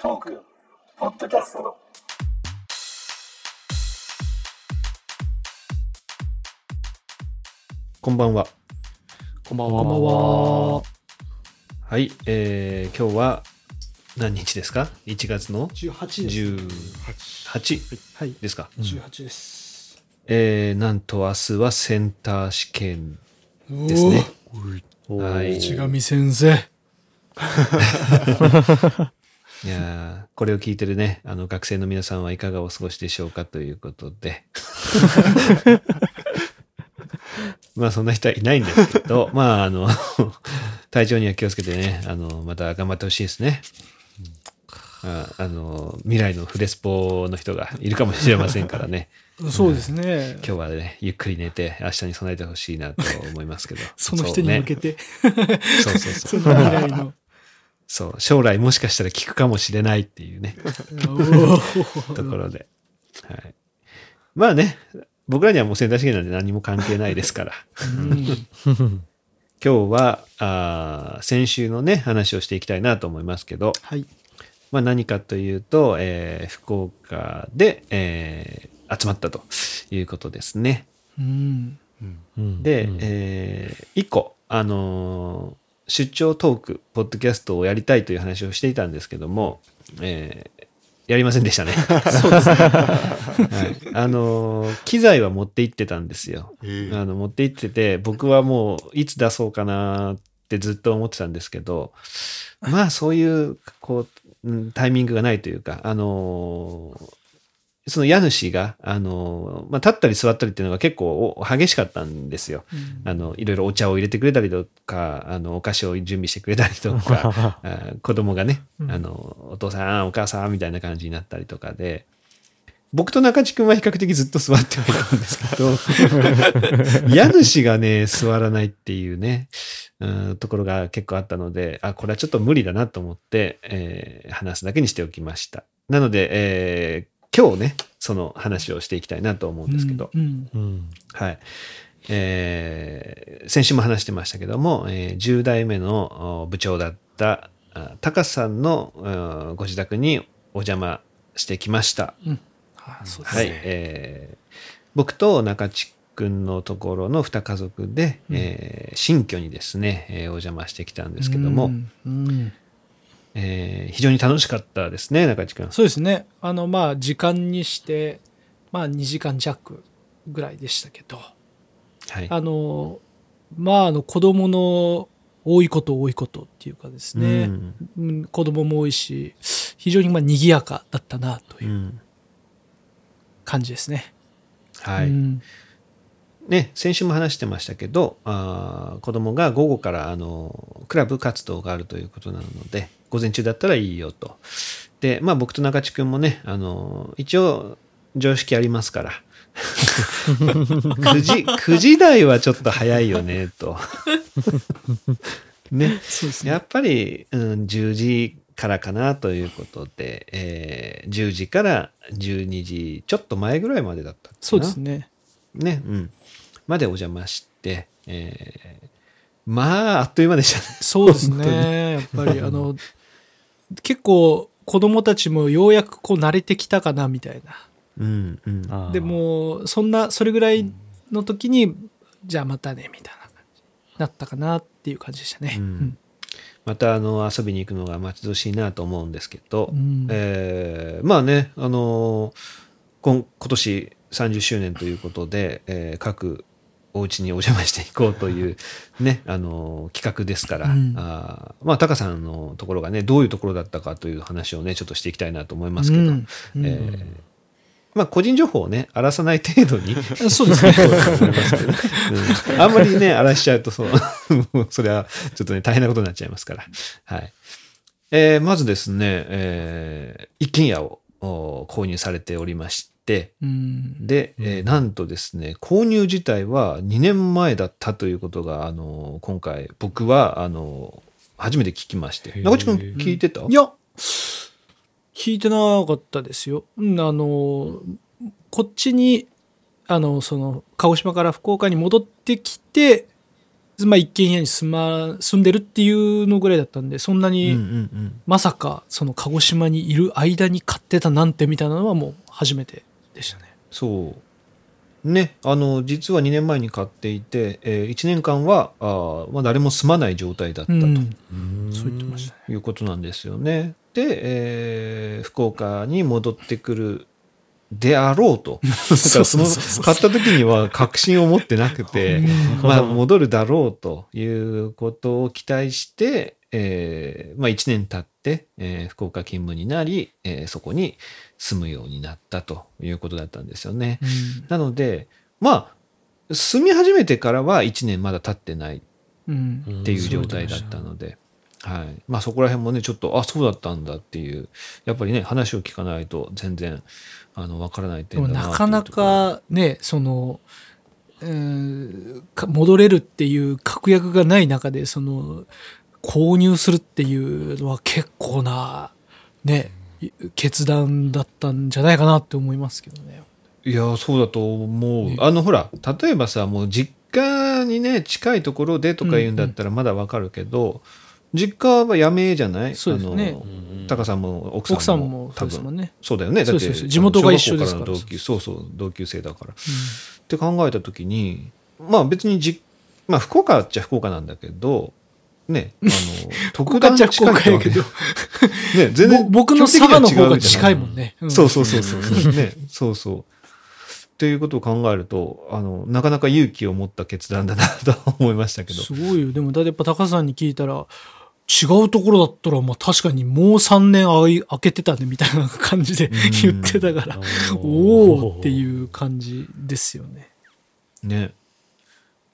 トークポッドキャストこんばんは。こんばんは。こんばんは。はい、えー、今日は何日ですか ?1 月の18です。18はい。ですか、18です。えー、なんと明日はセンター試験ですね。はい。いおー。ちがみ先生。やーこれを聞いてるね、あの学生の皆さんはいかがお過ごしでしょうかということで。まあそんな人はいないんですけど、まああの、体調には気をつけてね、あの、また頑張ってほしいですね。ああの、未来のフレスポの人がいるかもしれませんからね。そうですね。今日はね、ゆっくり寝て、明日に備えてほしいなと思いますけど。その人に向けて、そう,、そうそうそそう。の未来の。そう。将来もしかしたら聞くかもしれないっていうね、ところで。はい。まあね、僕らにはもうセンター試験なんで何も関係ないですから。うん 今日は、あー先週のね、話をしていきたいなと思いますけど、はい。まあ何かというと、えー福岡で、えー集まったということですね。うん。で、えー一個、あのー出張トーク、ポッドキャストをやりたいという話をしていたんですけども、えーやりませんでしたね。そうですね。はい、あのー機材は持って行ってたんですよ。あの持って行ってて、僕はもういつ出そうかなってずっと思ってたんですけど、まあそういう、こう、うんタイミングがないというか、あのーその家主が、あのーまあ、立ったり座ったりっていうのが結構お激しかったんですよ。あの、いろいろお茶を入れてくれたりとか、あの、お菓子を準備してくれたりとか、あ子供がね、うんあの、お父さん、お母さんみたいな感じになったりとかで、僕と中地君は比較的ずっと座ってはいたんですけど、家主がね、座らないっていうね、うん、ところが結構あったので、あ、これはちょっと無理だなと思って、えー話すだけにしておきました。なので、えー今日ね、その話をしていきたいなと思うんですけど、うんうん。はい。えー先週も話してましたけども、えー10代目のお部長だったあタカさんのうんご自宅にお邪魔してきました。えー僕と中地君のところの2家族で、えー新居にですね、えーお邪魔してきたんですけども、うん。うんえー非常に楽しかったですね、中地君。そうですね。あの、まあ、時間にして、まあ、2時間弱ぐらいでしたけど、はい。あの、まあ、あの、子供の多いこと多いことっていうかですね、うんうん子供も多いし、非常にまあ賑やかだったなといううん感じですね。はい。うんね、先週も話してましたけど、あー子供が午後からあのクラブ活動があるということなので、午前中だったらいいよと。で、まあ僕と中地君もね、あの一応常識ありますから。9時、9時台はちょっと早いよね、と。ね。ね。やっぱり、うん、10時からかなということで、えー10時から12時ちょっと前ぐらいまでだったかなそうですね。ね、うん。までお邪魔して、えーまあ、あっという間でしたね。そうですね。やっぱり、あの、結構子供たちもようやくこう慣れてきたかなみたいな。うん、うん。で、も、そんな、それぐらいの時に、じゃあまたね、みたいな感じになったかなっていう感じでしたね。うんまた、あの、遊びに行くのが待ち遠しいなと思うんですけど、うんえーまあね、あの今今年30周年ということで、えー各お家にお邪魔していこうという ね、あの企画ですから、うんあーまあ、タカさんのところがね、どういうところだったかという話をね、ちょっとしていきたいなと思いますけど、えーまあ、個人情報をね、荒らさない程度に、そうですね。う んあんまりね、荒らしちゃうと、そう、それはちょっとね、大変なことになっちゃいますから。はい。えーまずですね、えー一軒家をお購入されておりまして、うん。で、えーなんとですね、購入自体は2年前だったということが、あの、今回、僕は、あの、初めて聞きまして。中地君聞いてた？いや、聞いてなかったですよ。うん、あの、こっちに、あの、その、鹿児島から福岡に戻ってきて、まあ、一軒家に住,、ま、住んでるっていうのぐらいだったんでそんなに、うんうんうん。まさかその鹿児島にいる間に買ってたなんてみたいなのはもう初めてでしたね。そう。ね、あの、実は2年前に買っていて、え1年間は、あーまあ、誰も住まない状態だったとうん、うんそう言ってましたね。いうことなんですよね。で、えー福岡に戻ってくるであろうと。だからその、買った時には確信を持ってなくて、まあ、戻るだろうということを期待して、えーまあ、1年経って、えー福岡勤務になり、えーそこに住むようになったということだったんですよね。うんなので、まあ、住み始めてからは1年まだ経ってないうんっていう状態だったので、はい。まあそこら辺もね、ちょっと、あ、そうだったんだっていう、やっぱりね、話を聞かないと全然、あの、わからない点だななかなかねその、戻れるっていう確約がない中でその購入するっていうのは結構なね決断だったんじゃないかなって思いますけどね。いや、そうだと思う。ねあの、ほら、例えばさ、もう実家にね、近いところでとか言うんだったらまだわかるけど、実家はやめじゃない？そうですねあの、タカさんも奥さんも奥さんもね。そうだよね。だって、地元が一緒ですから同級そうそう、同級生だから。って考えたときに、まあ別にじ、まあ福岡っちゃ福岡なんだけど、ね、あの、特段近いとけど、ね、全然ぼ僕の佐賀の方が近いもんね。ね。んそうそうそうそう。ね、そうそう。っていうことを考えると、あの、なかなか勇気を持った決断だなと思いましたけど。すごいよ。でも、だってやっぱ高さんに聞いたら、違うところだったら、まあ確かにもう3年空い空けてたねみたいな感じで言ってたから、おおっていう感じですよね。ね。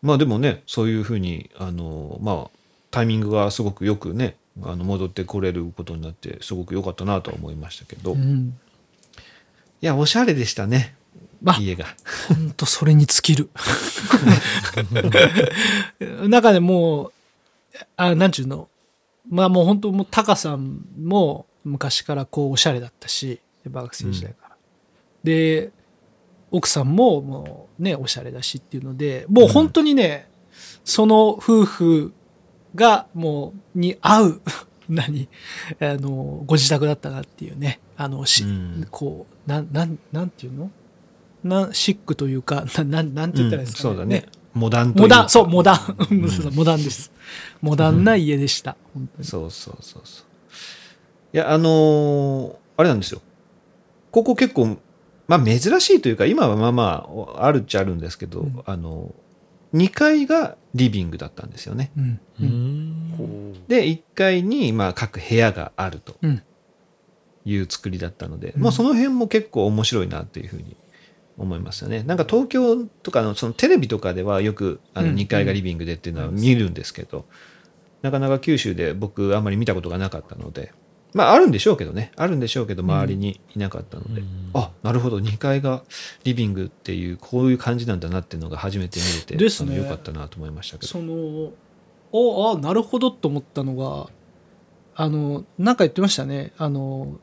まあでもね、そういうふうに、あの、まあ、タイミングがすごくよくね、あの戻ってこれることになって、すごく良かったなとは思いましたけど、いうん。や、おしゃれでしたね、まあ、家が。ほんとそれに尽きる。中でもう、あ、なんちゅうの、まあもう本当もうタカさんも昔からこうおしゃれだったし、学生時代から。で、奥さんももうね、おしゃれだしっていうので、もう本当にね、その夫婦がもう、に合う、何？あの、ご自宅だったなっていうね。あの、し、うんこう、なん、なん、なんていうの？な、シックというか、な、なん、なんて言ったらいいですかね。うんそうだね。モダンというかモダン、そう、モダン。そうそうモダンです。モダンな家でした。本当にそうそうそうそう。いや、あのーあれなんですよ。ここ結構、まあ珍しいというか、今はまあまあ、あるっちゃあるんですけど、うんあの、2階がリビングだったんですよね。うん。で、1階に、まあ各部屋があるとうんいう作りだったので、うんまあその辺も結構面白いなっていうふうに思いますよね。なんか東京とかのそのテレビとかではよくあのうん2階がリビングでっていうのは見るんですけど、なかなか九州で僕あんまり見たことがなかったので、まああるんでしょうけどね、あるんでしょうけど周りにいなかったので、あ、なるほど、2階がリビングっていうこういう感じなんだなっていうのが初めて見れて、ですね。よかったなと思いましたけど。その、おあ、なるほどと思ったのが、あの、なんか言ってましたね。あの、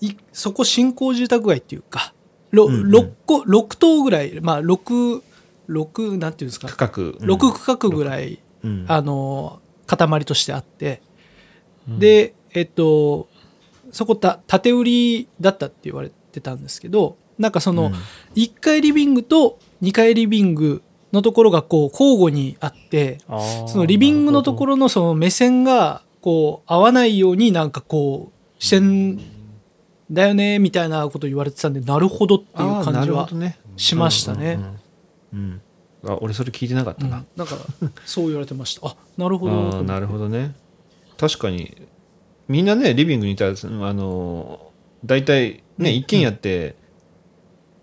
いそこ新興住宅街っていうか、ろうんうん。六個、六棟ぐらい、まあ、六、六、なんていうんですか、区画。うん。六区画ぐらい、うん。あの、塊としてあって、で、えっと、そこた、縦売りだったって言われてたんですけど、なんかその、うん。1階リビングと2階リビングのところがこう交互にあって、そのリビングのところのその目線がこう合わないようになんかこうしてんだよねみたいなこと言われてたんで、なるほどっていう感じはしましたね。うんあ俺それ聞いてなかったな、うん。だからそう言われてました。あ、なるほど。なるほどね。確かにみんなねリビングにいたらあの大体ね、うん一軒家って、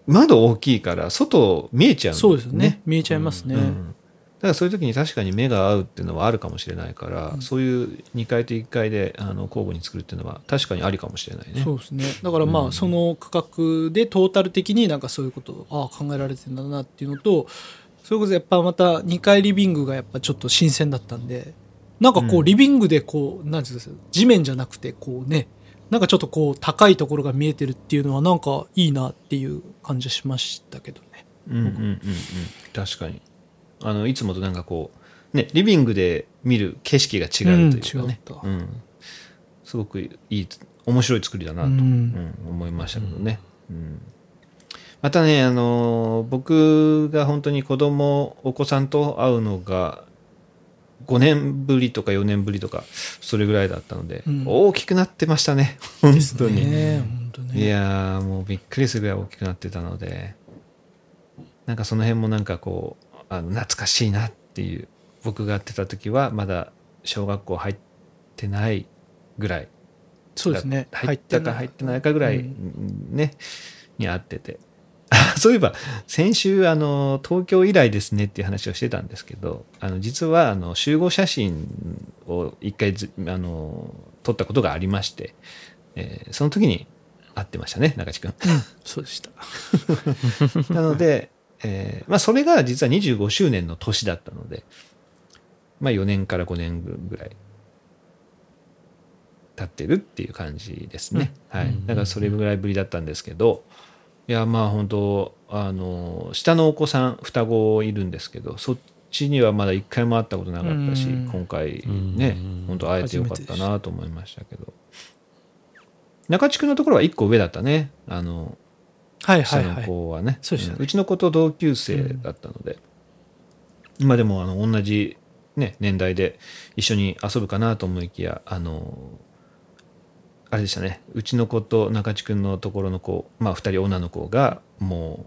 窓大きいから外見えちゃうんだそうですね。見えちゃいますね。うんだからそういう時に確かに目が合うっていうのはあるかもしれないから、うんそういう2階と1階であの交互に作るっていうのは確かにありかもしれないねそうですね。だからまあ、うんその区画でトータル的になんかそういうことをああ考えられてんだなっていうのと、それこそやっぱまた2階リビングがやっぱちょっと新鮮だったんで、なんかこううん。リビングでこう、なんていうんですか、地面じゃなくてこうね、なんかちょっとこう高いところが見えてるっていうのはなんかいいなっていう感じはしましたけどね。うんうんうん。うん確かに。あのいつもとなんかこうね、リビングで見る景色が違うというかね。うんうん。すごくいい、面白い作りだなと、うん。うん思いましたけどね。うん。またね、あのー僕が本当に子供、お子さんと会うのが、5年ぶりとか4年ぶりとか、それぐらいだったので、うん大きくなってましたね。本当に。ね本当ね。いやーもうびっくりするぐらい大きくなってたのでなんかその辺もなんかこうあの懐かしいなっていう僕がやってた時はまだ小学校入ってないぐらいそうですね。入ったか入ってないかぐらい、うんねに会っててあ そういえば先週あの東京以来ですねっていう話をしてたんですけどあの実はあの集合写真を一回ずあの撮ったことがありまして、えーその時に会ってましたね中地君。うんそうでした。なので、えーまあ、それが実は25周年の年だったので、まあ、4年から5年ぐらい経ってるっていう感じですね。はい。だからそれぐらいぶりだったんですけど、いや、まあ本当、あの、下のお子さん、双子いるんですけど、そっちにはまだ一回も会ったことなかったし、うん。今回ねうん、本当会えてよかったなと思いましたけど。中地区のところは1個上だったね。あの、下のはいはい。はい。子はね、うちの子と同級生だったので、今でもあの同じ、ね、年代で一緒に遊ぶかなと思いきやあのあれでしたね。うちの子と中地君のところの子まあ2人女の子がも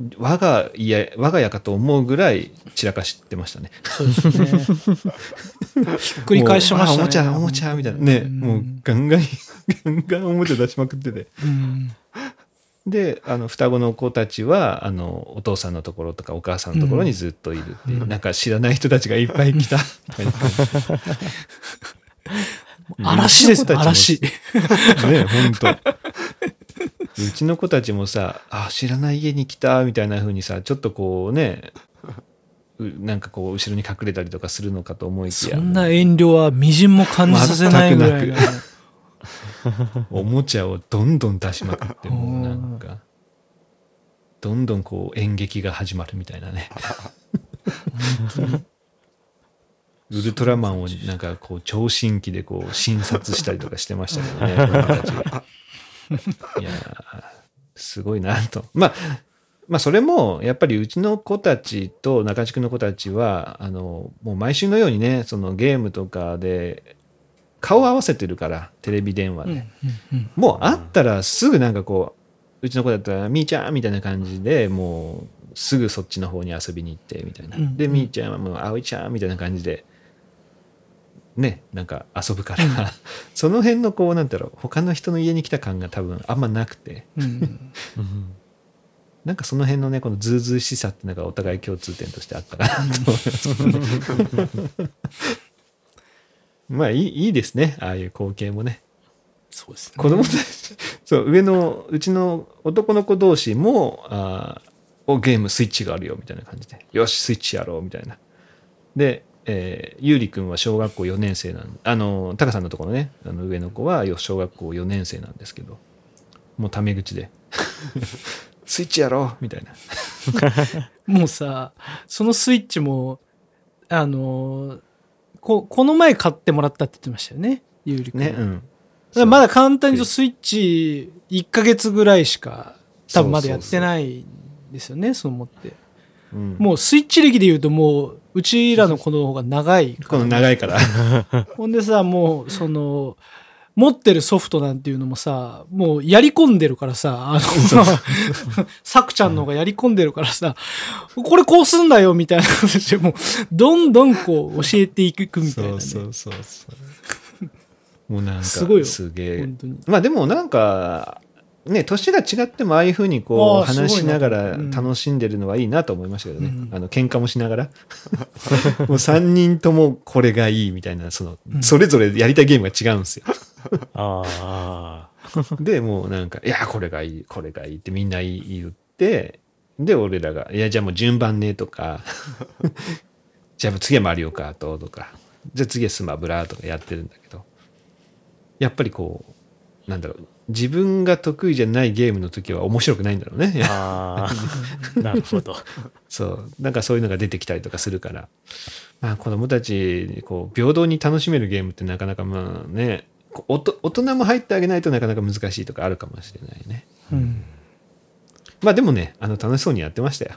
う我が家我が家かと思うぐらい散らかしてましたね。そうですね。ひっくり返しましたね。おもちゃおもちゃみたいな。ね、うん。もうガンガンガンガンおもちゃ出しまくってて。うん。であの双子の子たちはあのお父さんのところとかお母さんのところにずっといるっていう、なんか知らない人たちがいっぱい来た。とか言って嵐です。嵐。ね本当。うちの子たちもさあ知らない家に来たみたいな風にさちょっとこうねうなんかこう後ろに隠れたりとかするのかと思いきや。そんな遠慮はみじんも感じさせないぐらいの。おもちゃをどんどん出しまくってもうなんか。どんどんこう演劇が始まるみたいなねウルトラマンをなんかこう聴診器でこう診察したりとかしてましたけどね いやーすごいなと。まあまあそれもやっぱりうちの子たちと中地区の子たちはあのもう毎週のようにねそのゲームとかで顔合わせてるからテレビ電話で、うんうんうん。もう会ったらすぐなんかこううちの子だったら「みーちゃん」みたいな感じでもうすぐそっちの方に遊びに行ってみたいな、うん。でみーちゃんはもう「あおいちゃん」みたいな感じでねなんか遊ぶから、その辺のこうなんだろう他の人の家に来た感が多分あんまなくて。うん。なんかその辺のねこのズうずうしさってなんかお互い共通点としてあったかなと思います。まあいいいいですね。ああいう光景もね。そうですね。子供たち、そう、上の、うちの男の子同士も、あーおゲームスイッチがあるよ、みたいな感じで、よし、スイッチやろう、みたいな。で、えーゆうりくんは小学校4年生なんあの、タカさんのところね、あの上の子はよ小学校4年生なんですけど、もうタメ口で、スイッチやろう、みたいな。もうさ、そのスイッチも、あの、ここの前買ってもらったって言ってましたよね、ゆうりくん。ね、うん。だまだ簡単にとスイッチ1ヶ月ぐらいしか多分まだやってないんですよね、そう思って。うん、もうスイッチ歴で言うともう、うちらの子の方が長いかこのら。長いから。ほんでさ、もう、その、持ってるソフトなんていうのもさ、もうやり込んでるからさ、あの、さくちゃんの方がやり込んでるからさ、これこうすんだよみたいな形で、もう、どんどんこう教えていくみたいな、ね。そうそうそうそう。もうなんか、すごいよすげえ。まあでもなんか、ね、年が違ってもああいうふうにこう話しながらうん楽しんでるのはいいなと思いましたけどね。うんあの、喧嘩もしながら。もう3人ともこれがいいみたいな、その、うんそれぞれやりたいゲームが違うんですよ。ああ。で、もうなんか、いや、これがいい、これがいいってみんな言って、で、俺らが、いや、じゃあもう順番ねとか、じゃあ次はマリオカートとか、じゃあ次はスマブラとかやってるんだけど、やっぱりこう、なんだろう、自分が得意じゃないゲームの時は面白くないんだろうね。ああ、なるほど。そう。なんかそういうのが出てきたりとかするから。まあ子供たちにこう、平等に楽しめるゲームってなかなかまあね、おと大人も入ってあげないとなかなか難しいとかあるかもしれないね。うんまあでもね、あの楽しそうにやってましたよ。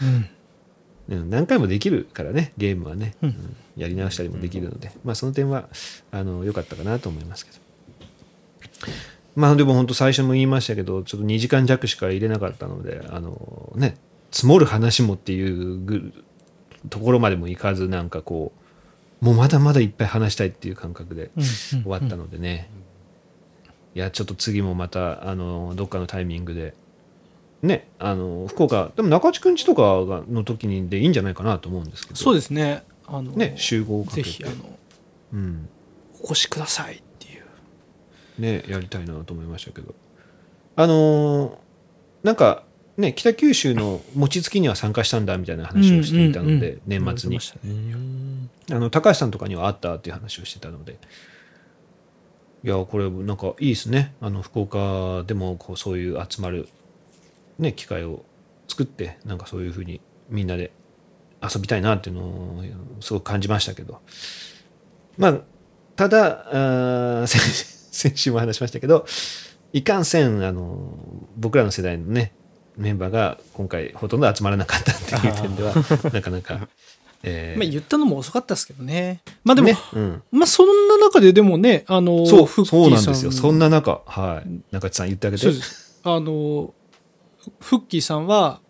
うんうん何回もできるからね、ゲームはね、うんうんやり直したりもできるので、まあその点は、あの、良かったかなと思いますけど。まあでも本当最初も言いましたけど、ちょっと2時間弱しか入れなかったので、あのね、積もる話もっていうぐところまでもいかず、なんかこう、もうまだまだいっぱい話したいっていう感覚でうん終わったのでね、いや、ちょっと次もまた、あの、どっかのタイミングで、ね、あの、福岡、でも中地くんちとかがの時にでいいんじゃないかなと思うんですけど、そうですね。あのね、集合をかけてぜひあのうん、お越しくださいね、やりたいなと思いましたけど。あのーなんか、ね、北九州の餅つきには参加したんだみたいな話をしていたので、年末に。あの高橋さんとかにはあったっていう話をしてたので。いやこれなんかいいですね。あの福岡でもこうそういう集まる、ね、機会を作ってなんかそういうふうにみんなで遊びたいなっていうのをすごく感じましたけど。まあただあー先先週も話しましたけどいかんせんあの僕らの世代のねメンバーが今回ほとんど集まらなかったっていう点ではなかなか、えーまあ言ったのも遅かったですけどねまあでも、ねうん、まあそんな中ででもねあのそう、そうなんですよ。そんな中、はい。中地さん言ってあげて。あのフッキーさんは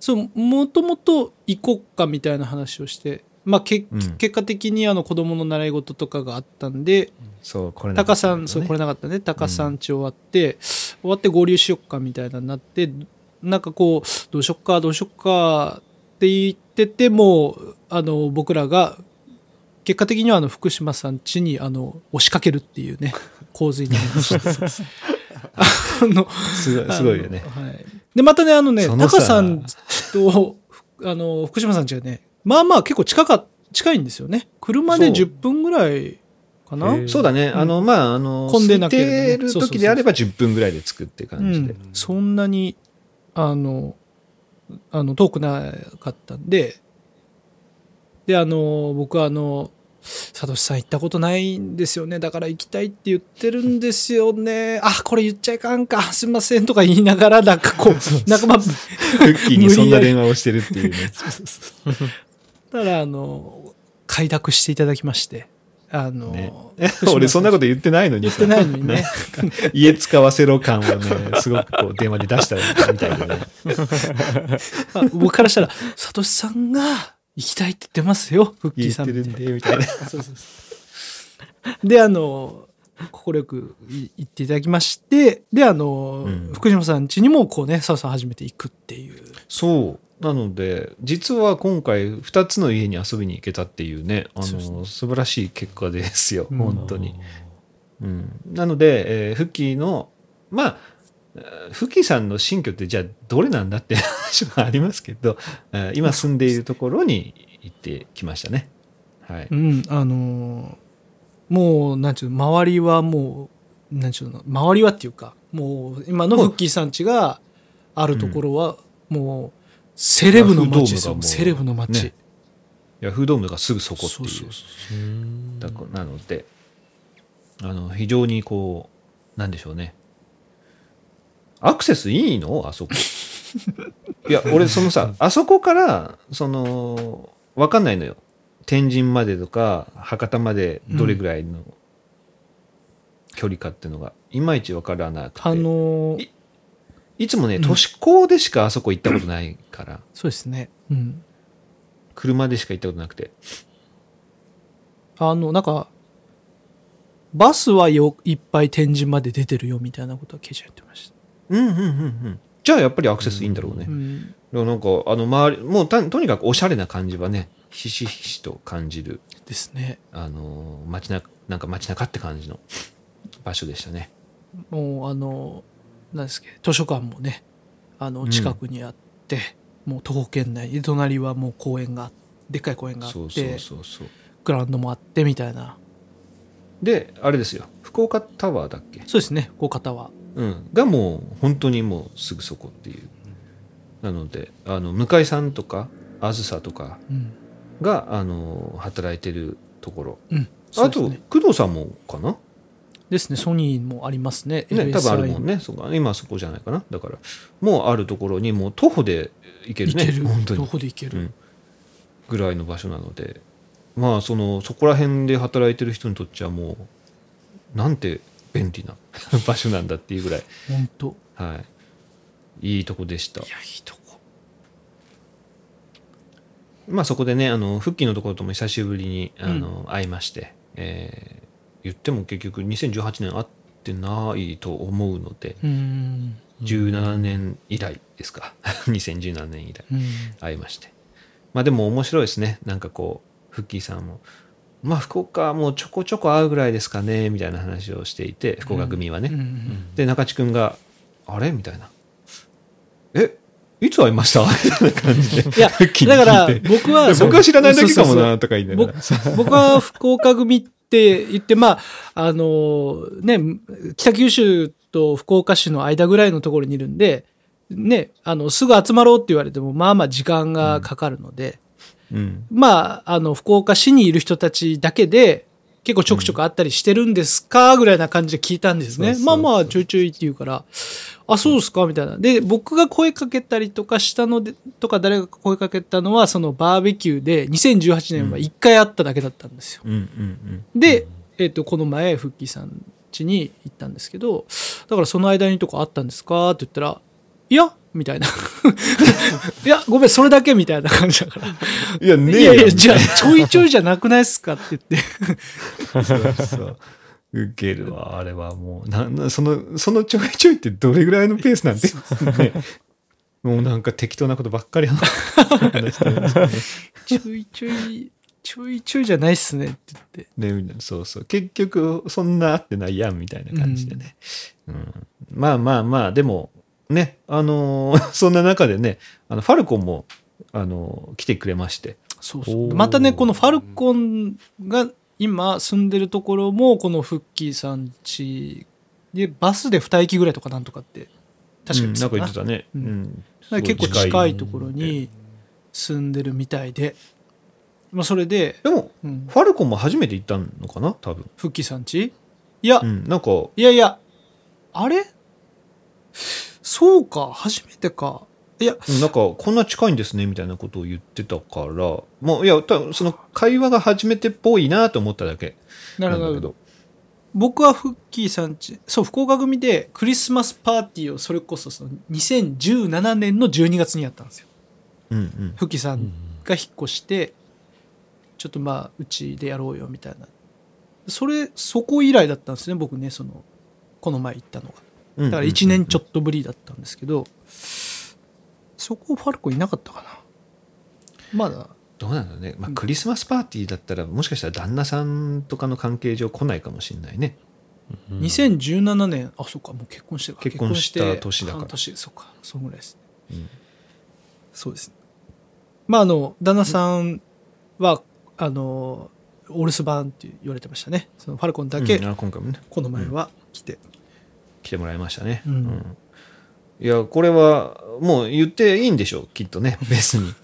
そうもともと行こっかみたいな話をして、まあ、けうん結果的にあの子供の習い事とかがあったんで、そう、これタカさん、そう、これ。れなかったね。タカさんち終わって、終わって合流しよっかみたいなになって、なんかこう、どうしよっか、どうしよっかって言ってても、あの、僕らが、結果的にはあの、福島さん家に、あの、押しかけるっていうね、洪水になりました。あの、すごい、すごいよね。はい。で、またね、あのね、そのさんと、ふあの、福島さん家がね、まあまあ結構近か、近いんですよね。車でそう。10分ぐらいかな。そうだね。あの、まあ、あの、混んでなければね。る時であれば10分ぐらいで着くって感じで。うん、そんなにあのあの遠くなかったんで。であの僕はあの「サトシさん行ったことないんですよね。だから行きたいって言ってるんですよね。あこれ言っちゃいかんか。すいません」とか言いながらなんかこう なんかまあクッキーにそんな電話をしてるっていうね。だからあの快諾していただきましてあの、ね。俺そんなこと言ってないのにさ。言ってないのにね。家使わせろ感をね、すごくこう電話で出したみたいでね。まあ僕からしたら「サトシさんが行きたいって言ってますよフッキー言っさん」みたいなてるんで、みたいな。そうそうそう。であの快くい言っていただきましてであの、うん。福島さん家にもこうね澤さん初めて行くっていう。そう。なので、実は今回2つの家に遊びに行けたっていうね、あの、素晴らしい結果ですよ、うん本当に。うん、なので、えーフッキーの、まあ、えーフッキーさんの新居ってじゃあどれなんだって話もありますけど、えー今住んでいるところに行ってきましたね。はい。うんあのもうなんちゅうの周りはもうなんちゅうの周りはっていうかもう今のフッキーさん家があるところはもうセレブの街ですヤフードームがもうよセレブの街、ねヤフードームがすぐそこっていう。なので、あの、非常にこう、なんでしょうね。アクセスいいの？あそこ。いや、俺、そのさ、あそこから、その、わかんないのよ。天神までとか、博多までどれぐらいの距離かっていうのが、いまいちわからなくて。あのいいつもね、うん都市高でしかあそこ行ったことないから、そうですねうん車でしか行ったことなくて。あのなんかバスはよいっぱい天神まで出てるよみたいなことはケイちゃん言ってました、うんうんうんうん。じゃあやっぱりアクセスいいんだろうね。うん、でもなんか、あの、周り、もうたとにかくおしゃれな感じはね、ひしひしと感じる、ですねあのー、街中、なんか街中って感じの場所でしたね。もうあのなんですっけ図書館もねあの近くにあって、もう徒歩圏内で隣はもう公園がでっかい公園があってそうそうそうそう。グラウンドもあってみたいな。であれですよ。福岡タワーだっけ？そうですね福岡タワー。うん、がもう本当にもうすぐそこっていう。なのであの向井さんとかあずさとかうん、があの働いてるところ、うん、あと、工藤さんもかな？ですね。ソニーもありますね。ね LSI 多分あるもんね。そうか。今そこじゃないかな。だからもうあるところにもう徒歩で行けるね。る。ど本当に。こで行ける、うん。ぐらいの場所なので。まあそのそこら辺で働いてる人にとっちゃもうなんて便利な 場所なんだっていうぐらい。本当。はい。いいとこでした。いやいいとこ。まあそこでねあのフッキーのところとも久しぶりにあの、会いまして、えー言っても結局2018年会ってないと思うのでうん。17年以来ですか。2017年以来うん。会いまして。まあでも面白いですね。なんかこうフッキーさんも。まあ福岡はもうちょこちょこ会うぐらいですかねみたいな話をしていて福岡組はね、で中地君が「あれ?」みたいな「え？いつ会いました? 」みたいな感じで。いやだから僕は僕は知らないだけかもなとか言いながら。僕僕は福岡組って言って、まあ、あの、ね、北九州と福岡市の間ぐらいのところにいるんで、ね、あの、すぐ集まろうって言われても、まあまあ時間がかかるので、うん。まあ、あの、福岡市にいる人たちだけで、結構ちょくちょくあったりしてるんですかぐらいな感じで聞いたんですね。まあまあ、ちょいちょいって言うから、あ、そうですか？みたいな。で、僕が声かけたりとかしたので、とか誰が声かけたのは、そのバーベキューで、2018年は1回あっただけだったんですよ。で、えっ、と、この前、フッキーさん家に行ったんですけど、だからその間にとかあったんですか？って言ったら、いやみたいな。いや、ごめん、それだけみたいな感じだから。いやねいやいや、じゃあ、ちょいちょいじゃなくないっすか？って言って。そうそうウケるわあれはもう。ななそのそのちょいちょいってどれぐらいのペースなんて、ね、もうなんか適当なことばっかり話してるんですよね。ちょいちょい、ちょいちょいじゃないっすねって言って。ねそうそう。結局そんな合ってないやんみたいな感じでね、うん。まあまあまあでもねあのー そんな中でねあのファルコンもあのー来てくれまして。そうそう。またね、このファルコンが今住んでるところも、このフッキーさん家で、バスで2駅ぐらいとかなんとかって、確かにうんなんか言ってたね、ううん。結構近いところに住んでるみたいで、まあ、それで、でもうん、ファルコンも初めて行ったのかな？多分。フッキーさんちいや、うんなんか。いやいや、あれ？そうか、初めてか。いや、なんかこんな近いんですねみたいなことを言ってたからまあいや多分その会話が初めてっぽいなと思っただけなるほど僕はフッキーさんち、そう、福岡組でクリスマスパーティーをそれこそその2017年の12月にやったんですよ。うんうんフッキーさんが引っ越して、ちょっとまあ、うちでやろうよみたいな。それ、そこ以来だったんですね、僕ね、その、この前行ったのが。うんだから1年ちょっっとぶりだったんですけど、そこファルコンいなかったかな。まだ、とどうなんだろうね、まあ、クリスマスパーティーだったらもしかしたら旦那さんとかの関係上来ないかもしれないね。うん。2017年、あ、そっか、もう結婚して結婚した年だから。半年、そっか、そのぐらいです。うん。そうですね。まあ、あの、旦那さんは、あの、お留守番って言われてましたね。そのファルコンだけ。うん、あ今回もね。この前は来て。来てもらいましたね、うんいやこれはもう言っていいんでしょうきっとね 別に。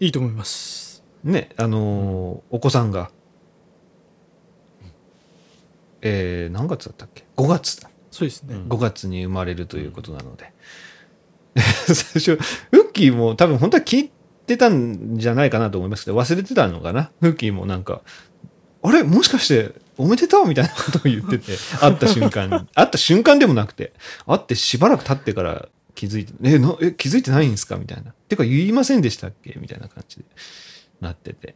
いいと思います。ねあのーお子さんが。えー、何月だったっけ？5月だ。そうですね。うん。5月に生まれるということなので、最初フッキーも多分本当は聞いてたんじゃないかなと思いますけど忘れてたのかな？フッキーもなんかあれ？もしかしておめでとうみたいなことを言ってて会った瞬間に。会った瞬間でもなくて会ってしばらく経ってから気づいてえなえ気づいてないんですかみたいな。てか言いませんでしたっけ？みたいな感じでなってて。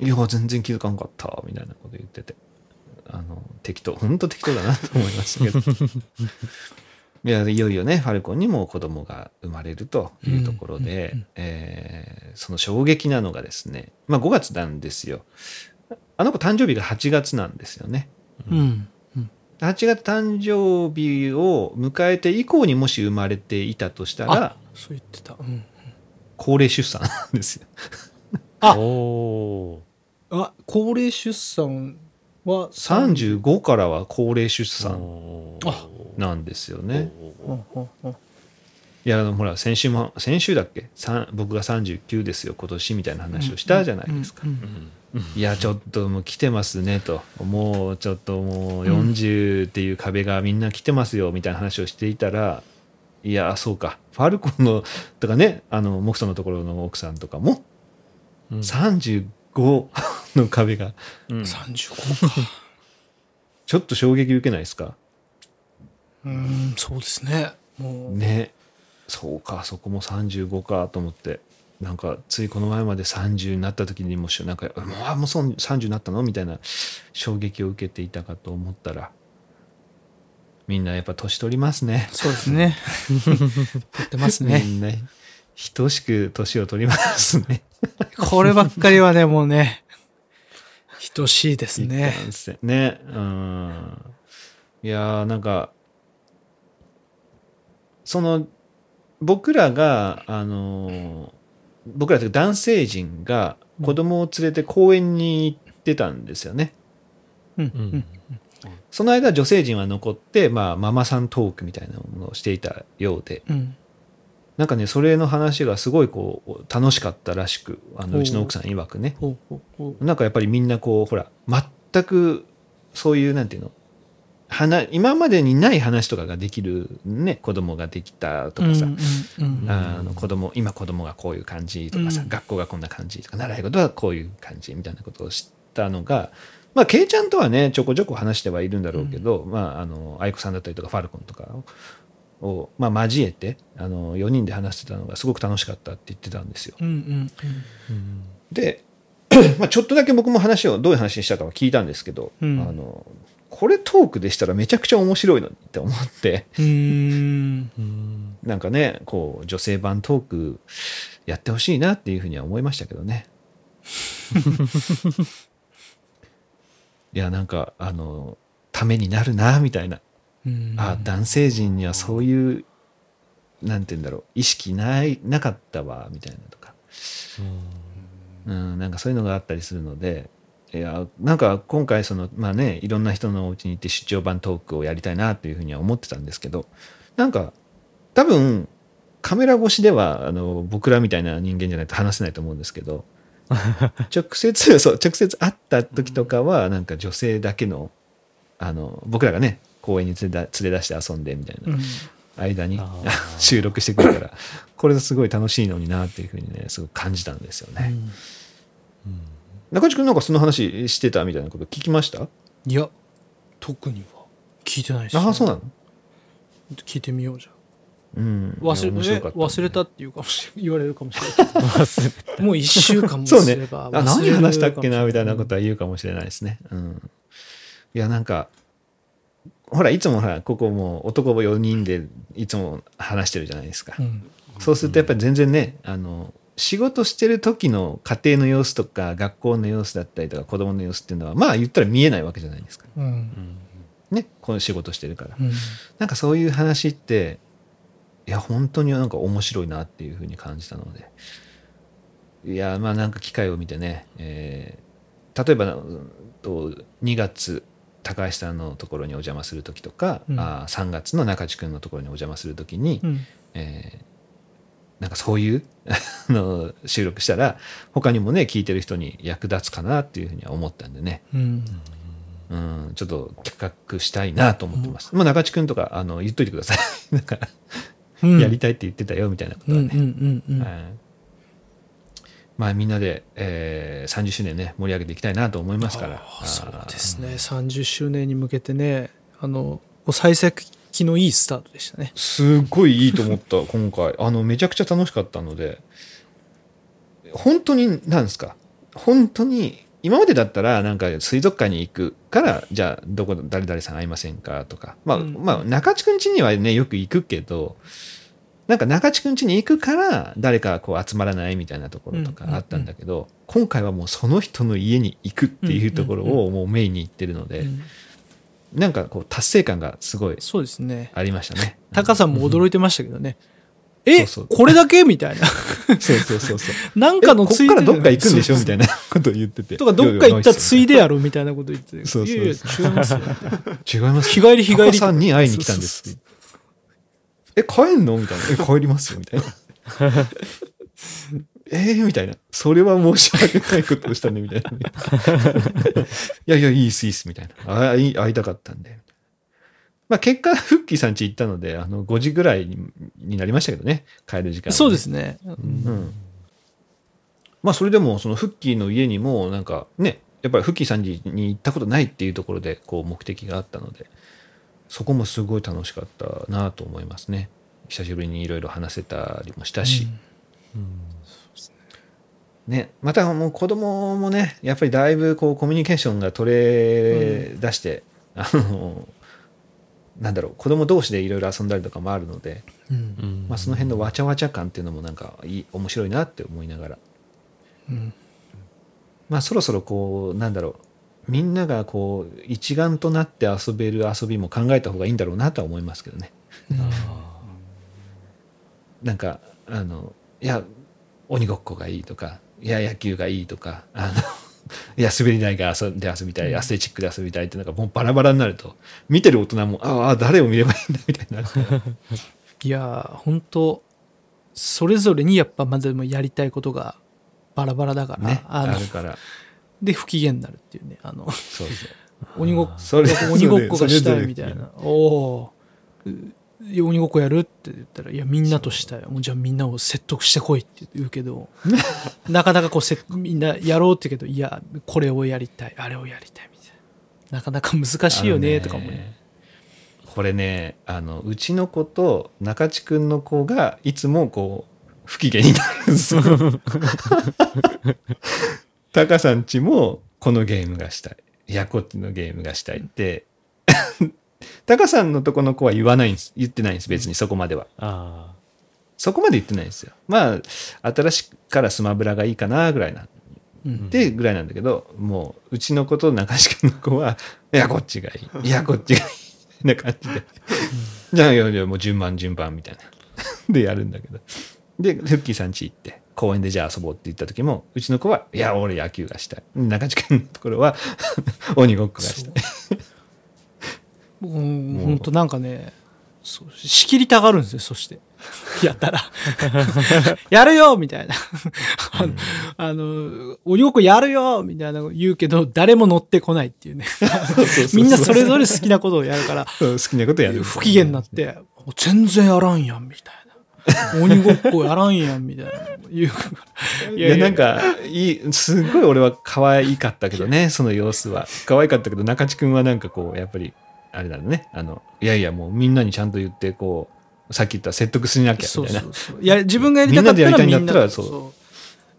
いや全然気づかんかったみたいなこと言ってて。あの適当本当適当だなと思いましたけど。いやいよいよねファルコンにも子供が生まれるというところで、その衝撃なのがですね、まあ、5月なんですよあの子誕生日が8月なんですよね。うん。うん。8月誕生日を迎えて以降にもし生まれていたとしたあら、そう言ってた。うん。高齢出産なんですよ。あ。おー。あ、高齢出産は35からは高齢出産あなんですよね。うんうんうん。いや、あのほら、先週も、先週だっけ？僕が39ですよ、今年みたいな話をしたじゃないですか。うん いや、ちょっともう来てますねと。もうちょっともう40っていう壁がみんな来てますよみたいな話をしていたら、いや、そうか。ファルコンの、とかね、あの、モクソのところの奥さんとかも、35の壁が、うん35か ちょっと衝撃受けないですか？うんそうですねもうね。そうか、そこも35かと思って。なんか、ついこの前まで30になった時にもし、なんか、もう、あもうそん30になったの？みたいな衝撃を受けていたかと思ったら、みんなやっぱ年取りますね。そうですね撮ってますね みんな、等しく年を取りますね。こればっかりはねもうね等しいですねね。うん。いやー、なんか、その、僕らが、あのー僕らというか男性陣が子供を連れて公園に行ってたんですよね。うん。うん。その間女性陣は残って、まあ、ママさんトークみたいなものをしていたようで、うん。なんかね、それの話がすごいこう、楽しかったらしく、あの、おう。うちの奥さん曰くね。なんかやっぱりみんなこう、ほら、全く、そういう、なんていうの、話、今までにない話とかができるね、子供ができたとかさ、うんうんうんあの子供、今子供がこういう感じとかさ、うん。学校がこんな感じとか、習い事はこういう感じみたいなことを知ったのが、まあ、ケイちゃんとはね、ちょこちょこ話してはいるんだろうけど、まあ、あの、愛子さんだったりとか、ファルコンとかを、をまあ、交えて、あの、4人で話してたのがすごく楽しかったって言ってたんですよ。うん。うん。で、まあ、ちょっとだけ僕も話をどういう話にしたかは聞いたんですけど、うん。あのこれトークでしたらめちゃくちゃ面白いのにって思って。なんかねこう女性版トークやってほしいなっていうふうには思いましたけどね。いやなんかあのためになるなみたいな、うん。あ男性陣にはそういうなんて言うんだろう意識ないなかったわみたいなとか。うん、なんかそういうのがあったりするので、いや、なんか今回その、まあね、いろんな人のお家に行って出張版トークをやりたいなというふうには思ってたんですけど、なんか多分カメラ越しではあの僕らみたいな人間じゃないと話せないと思うんですけど、直接、そう、直接会った時とかはなんか女性だけの、あの、僕らがね、公園に連れだ連れ出して遊んでみたいなうん。間に 収録してくるから、これすごい楽しいのになっていうふうにね、すごく感じたんですよね。中地君なんかその話してたみたいなこと聞きました？いや特には。聞いてないですああそうなの？聞いてみようじゃうん。あ忘れ忘れたって言うかもしれ言われるかもしれない。もう一週間もそうね。すればあ何話したっけなみたいなとことは言うかもしれないですね。うん。いやなんかほらいつもほらここもう男4人でいつも話してるじゃないですか、うん。そうするとやっぱり全然ねあの仕事してる時の家庭の様子とか学校の様子だったりとか子供の様子っていうのはまあ言ったら見えないわけじゃないですか。うん。ねこの仕事してるから。うん。なんかそういう話って、いや、本当になんか面白いなっていうふうに感じたので。いや、まあなんか機会を見てね、えー例えば、うんと2月、高橋さんのところにお邪魔するときとか、うん。あー3月の中地君のところにお邪魔するときに、うん。えーなんかそういうあ の収録したら、他にもね、聞いてる人に役立つかなっていうふうには思ったんでね。うんうん、ちょっと企画したいなと思ってます。まあ、中地君とか、あの、言っといてください。なんか、うんやりたいって言ってたよ、みたいなことはね。うんうんうんうんはいまあ、みんなで、えー、30周年ね、盛り上げていきたいなと思いますから。そうですね30周年に向けてねあの幸先のいいスタートでしたね。すごいいいと思った、今回。あの、めちゃくちゃ楽しかったので、本当に、なんですか、本当に、今までだったら、なんか水族館に行くから、じゃあ、どこ、誰々さん会いませんかとか、まあ、うん。まあ、中地くん家にはね、よく行くけど、なんか中地くん家に行くから、誰かこう集まらないみたいなところとかあったんだけど、今回はもうその人の家に行くっていうところをもうメインに行ってるので、うんなんかこう達成感がすごいそうですねありましたね。タカさんも驚いてましたけどねえこれだけ？みたいな。そうそうそうそう。なんかのついでからどっか行くんでしょ？みたいいなことを言ってて。とか、どっか行ったついで。でやろみたいなこと言ってて。そうそう違いますよ。違います？日帰り日帰りタカさんに会いに来たんですって。え、帰んの？みたいな。え、帰りますよ？みたいな。えー、みたいな。それは申し訳ないことをしたね、みたいな。いやいや、いいっす、いいっす、みたいな。あい会いたかったんで。まあ、結果、フッキーさん家行ったので、あの、5時ぐらいにになりましたけどね。帰る時間はね、そうですね。うん。まあ、それでも、そのフッキーの家にも、なんかね、やっぱりフッキーさん家に行ったことないっていうところで、こう、目的があったので、そこもすごい楽しかったなと思いますね。久しぶりにいろいろ話せたりもしたし。ね、またもう子供もね、やっぱりだいぶこうコミュニケーションが取れ出して、あの、なんだろう、子供同士でいろいろ遊んだりとかもあるので、うん。まあ、その辺のわちゃわちゃ感っていうのもなんかいい面白いなって思いながら、うん。まあ、そろそろこうなんだろうみんながこう一丸となって遊べる遊びも考えた方がいいんだろうなとは思いますけどね。なんかあのいや鬼ごっこがいいとかいや野球がいいとかあのいや滑り台が遊んで遊びたいアスレチックで遊びたいってなんかもうバラバラになると見てる大人もああ誰を見ればいいんだみたいになる。いやー本当それぞれにやっぱまだでもやりたいことがバラバラだから、ねあるから。で不機嫌になるっていうねあのそうそう。鬼ごっそれ鬼ごっこがしたいみたいな。おお鬼ごっこやる？って言ったらいやみんなとしたいもうじゃあみんなを説得してこいって言うけど なかなかこうせみんなやろうって言うけどいやこれをやりたいあれをやりたいみたいななかなか難しいよねとかもねこれねあのうちの子と中地君の子がいつもこう不機嫌になるんですよ。タカさんちもこのゲームがしたい。いやこっちのゲームがしたいって。タカさんのとこの子は言わないんです。言ってないんです。別にそこまでは。あそこまで言ってないんですよ。まあ、新しくからスマブラがいいかなぐらいな。うんで、ぐらいなんだけど、もう、うちの子と中志君の子は、いや、こっちがいい。いや、こっちがいいな感じで。じゃあ、いやいや、もう順番順番みたいな。で、やるんだけど。で、フッキーさん家行って、公園でじゃあ遊ぼうって言った時も、うちの子は、いや、俺野球がしたい。中地君のところは、鬼ごっこがしたい。うん本当なんかね仕切りたがるんですよそして。やったら。やるよみたいな。あの鬼ごっこやるよみたいなの言うけど誰も乗ってこないっていうね。みんなそれぞれ好きなことをやるから。好きなことやる。不機嫌になって全然やらんやんみたいな。鬼ごっこやらんやんみたいな。言うから。いや、なんか、いい、すごい俺は可愛かったけどね、その様子は。可愛かったけど、中地君はなんかこう、やっぱり、あれだね、あの、いやいや、もうみんなにちゃんと言って、こう、さっき言った説得しなきゃ、みたいな。そうそういや自分がやりたかったらみんなんなんだったらそ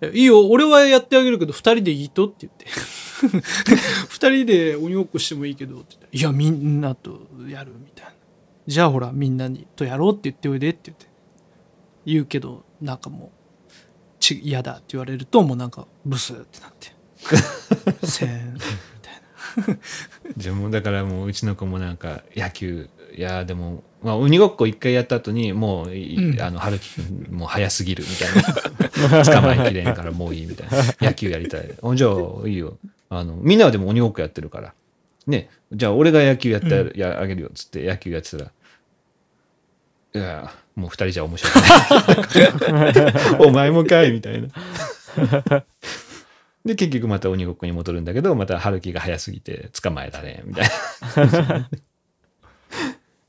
う。ういいよ俺はやってあげるけど二人でいいと？って言って。二人で鬼ごっこしてもいいけどっていやみんなとやるみたいな。じゃあほらみんなにとやろうって言っておいでって言って。言うけどなんかもうち嫌だって言われるともうなんかブスってなって。せんみたいなじゃあもうだからもううちの子もなんか野球いやでも、まあ、鬼ごっこ一回やった後にもうい、うん。あの春樹君もう早すぎるみたいな。捕まえきれんからもういいみたいな。野球やりたい。あじゃあいいよ。あのみんなはでも鬼ごっこやってるから。ね。じゃあ俺が野球やってや,、やあげるよっつって野球やってたら。いやもう二人じゃ面白くない。お前もかいみたいなで結局また鬼ごっこに戻るんだけどまた春樹が早すぎて捕まえられんみたいな。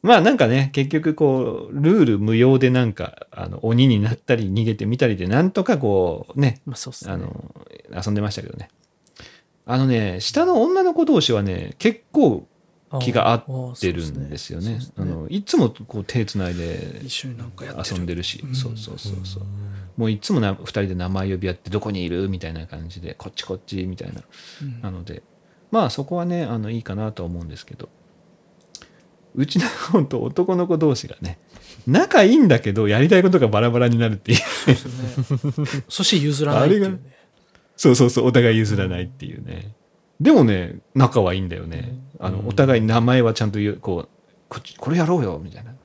まあなんかね結局こうルール無用でなんかあの鬼になったり逃げてみたりでなんとかこうねまあそうっすね。あの遊んでましたけどね。あのね下の女の子同士はね結構気が合ってるんですよね。あのいつもこう手つないで遊んでるし、うん。そうそうそうそうもういつもな2人で名前呼び合ってどこにいるみたいな感じでこっちこっちみたいなうん。なのでまあそこはねあのいいかなとは思うんですけどうちの本当男の子同士がね仲いいんだけどやりたいことがバラバラになるっていう。そうね。そして譲らないっていうね。そうそうそうお互い譲らないっていうね。でもね仲はいいんだよね。あのお互い名前はちゃんとこうこっちこれやろうよみたいな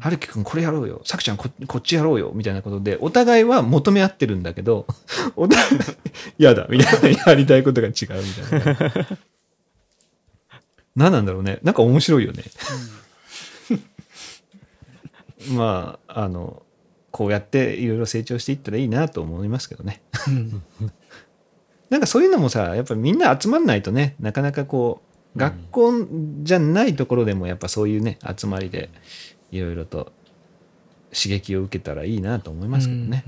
春樹くんこれやろうよ。さくちゃんここっちやろうよ。みたいなことで、お互いは求め合ってるんだけど、お互い、嫌だ。みたいな、やりたいことが違うみたいな。何なんだろうね。なんか面白いよね。まあ、あの、こうやっていろいろ成長していったらいいなと思いますけどね。うんなんかそういうのもさ、やっぱみんな集まんないとね、なかなかこう、学校じゃないところでもやっぱそういうね、集まりでいろいろと刺激を受けたらいいなと思いますけどね。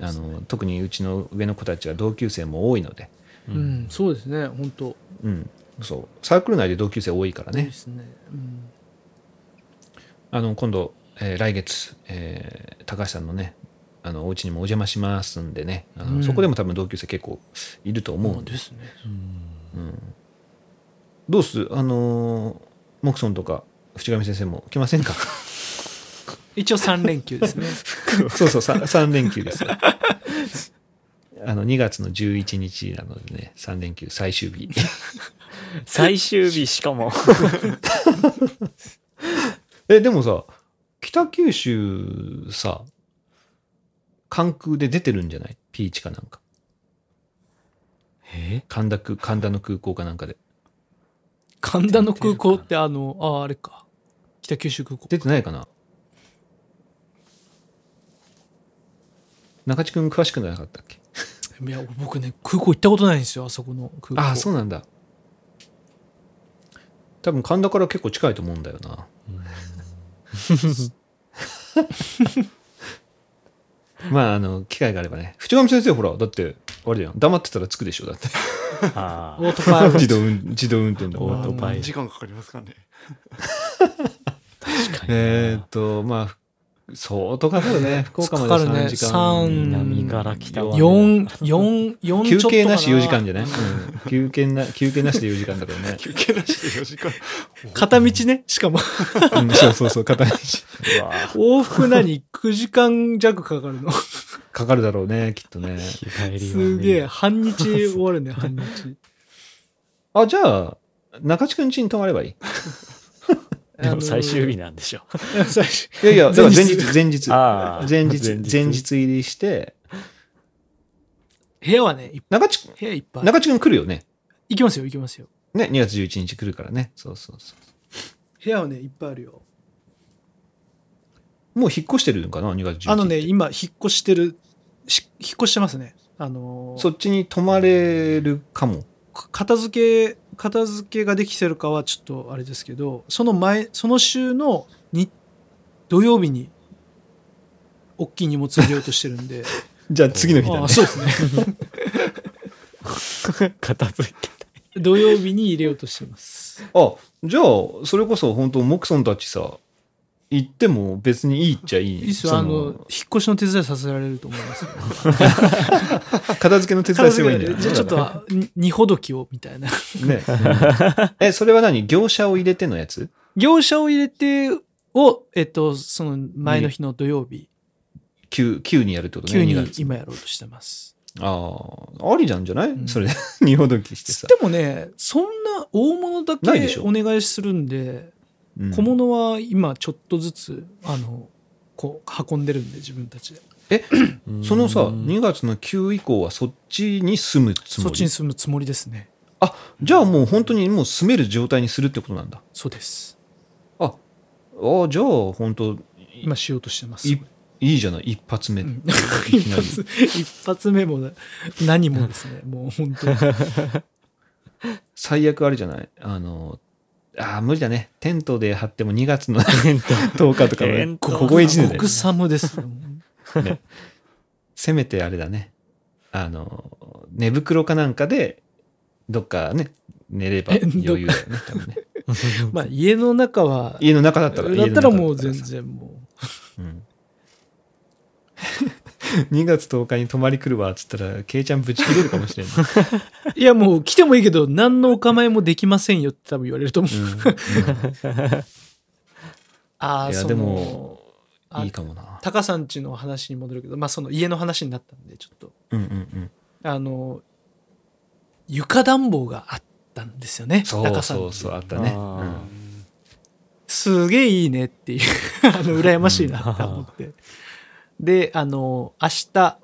あの特にうちの上の子たちは同級生も多いので、うん。うん。そうですね。本当。うん、そう。サークル内で同級生多いからね。ね。うん。あの今度、えー来月、えー高橋さんのね、あのお家にもお邪魔しますんでね、あのうん。そこでも多分同級生結構いると思うんで。ですね。どうす？あのーモクソンとか淵上先生も来ませんか？一応3連休ですね そうそう、3連休ですよ。あの、2月の11日なのでね、3連休最終日。最終日しかも。え、でもさ、北九州さ、関空で出てるんじゃない？ピーチかなんか。え？神田空、神田の空港かなんかで。神田の空港ってあのああれか北九州空港出てないかな？中地君詳しくなかったっけ？いや僕ね空港行ったことないんですよあそこの空港ああ、そうなんだ。多分神田から結構近いと思うんだよな。まあ、あの、機会があればね。淵上先生、ほら、だって、あれだよ。黙ってたら着くでしょ、だって。あオートパイロット 自動運、自動運転だオートパイ何時間かかりますかね。確かに。えーっと、まあ、相当かかるね。福岡までかかるね3時間。三南から北まで4、4、4 休ちょっとか憩なし4時間じゃない、うん、休憩な、休憩なしで4時間だろうね。休憩なしで4時間。片道ね、しかも。うん、そうそうそう、片道。うわ往復何 ?9 時間弱かかるの？かかるだろうね、きっとね。日帰りはねすげえ、半日終わるね、半日。あ、じゃあ、中地君家に泊まればいい？でも最終日なんでしょ。いやいや、だから前日、前前日。前日、前日前日入りして、部屋はね、い中地、部屋いっぱい。中地君来るよね。行きますよ、行きますよ。ね、2月11日来るからね。そうそうそ部屋はね、いっぱいあるよ。う。もう引っ越してるのかな、2月11日。あのね、今、引っ越してる、し引っ越してますね。あのーそっちに泊まれるかも。か片付け、片付けができてるかはちょっとあれですけど、その前、その週のに土曜日に、大きい荷物入れようとしてるんで。じゃあ次の日だねああ。そうですね。片付いて土曜日に入れようとしてます。あ、じゃあ、それこそ本当モクソンたちさ、行っても別にいいっちゃいい。いいっすよ。そあの、引っ越しの手伝いさせられると思いますよ。片付けの手伝いすればいいんだよ。じゃあちょっとあ、に二ほどきを、みたいな。ね。え、それは何？業者を入れてのやつ？業者を入れてを、えっと、その前の日の土曜日、急、急にやるってことね。急に2月今やろうとしてます。ああ、ありなんじゃない、んそれで、二ほどきしてさ。でもね、そんな大物だけお願いするんで、うん小物は今ちょっとずつ、あの、こう、運んでるんで、自分たちで。え、そのさ、うん2月の9以降はそっちに住むつもり？そっちに住むつもりですね。あ、じゃあもう本当にもう住める状態にするってことなんだ。そうです。あ、あじゃあ本当今しようとしてます。いいいじゃない、一発目。一発 一発目も何もですね、もう本当に。最悪あれじゃない？あの、あー無理だね。テントで張っても2月の10日とかねテン、トここ一年で極。寒ですよ。ねせめてあれだね。あの、寝袋かなんかで、どっかね、寝ればえ余裕だよね、多分ね。まあ家の中は、家の中だったら。だったらもう全然もうん 2月10日に泊まり来るわっつったら、ケイちゃんぶち切れるかもしれない。う。いやもう来てもいいけど、何のお構いもできませんよって多分言われると思う。うん ああ、いや、そでもいいかもな。タカさんちの話に戻るけど、まあその家の話になったんで、ちょっと。うんうんうん。あの、床暖房があったんですよね。そうタカさんちそうそう、あったね。すげえいいねっていうあの羨ましいなって思って、であの明日、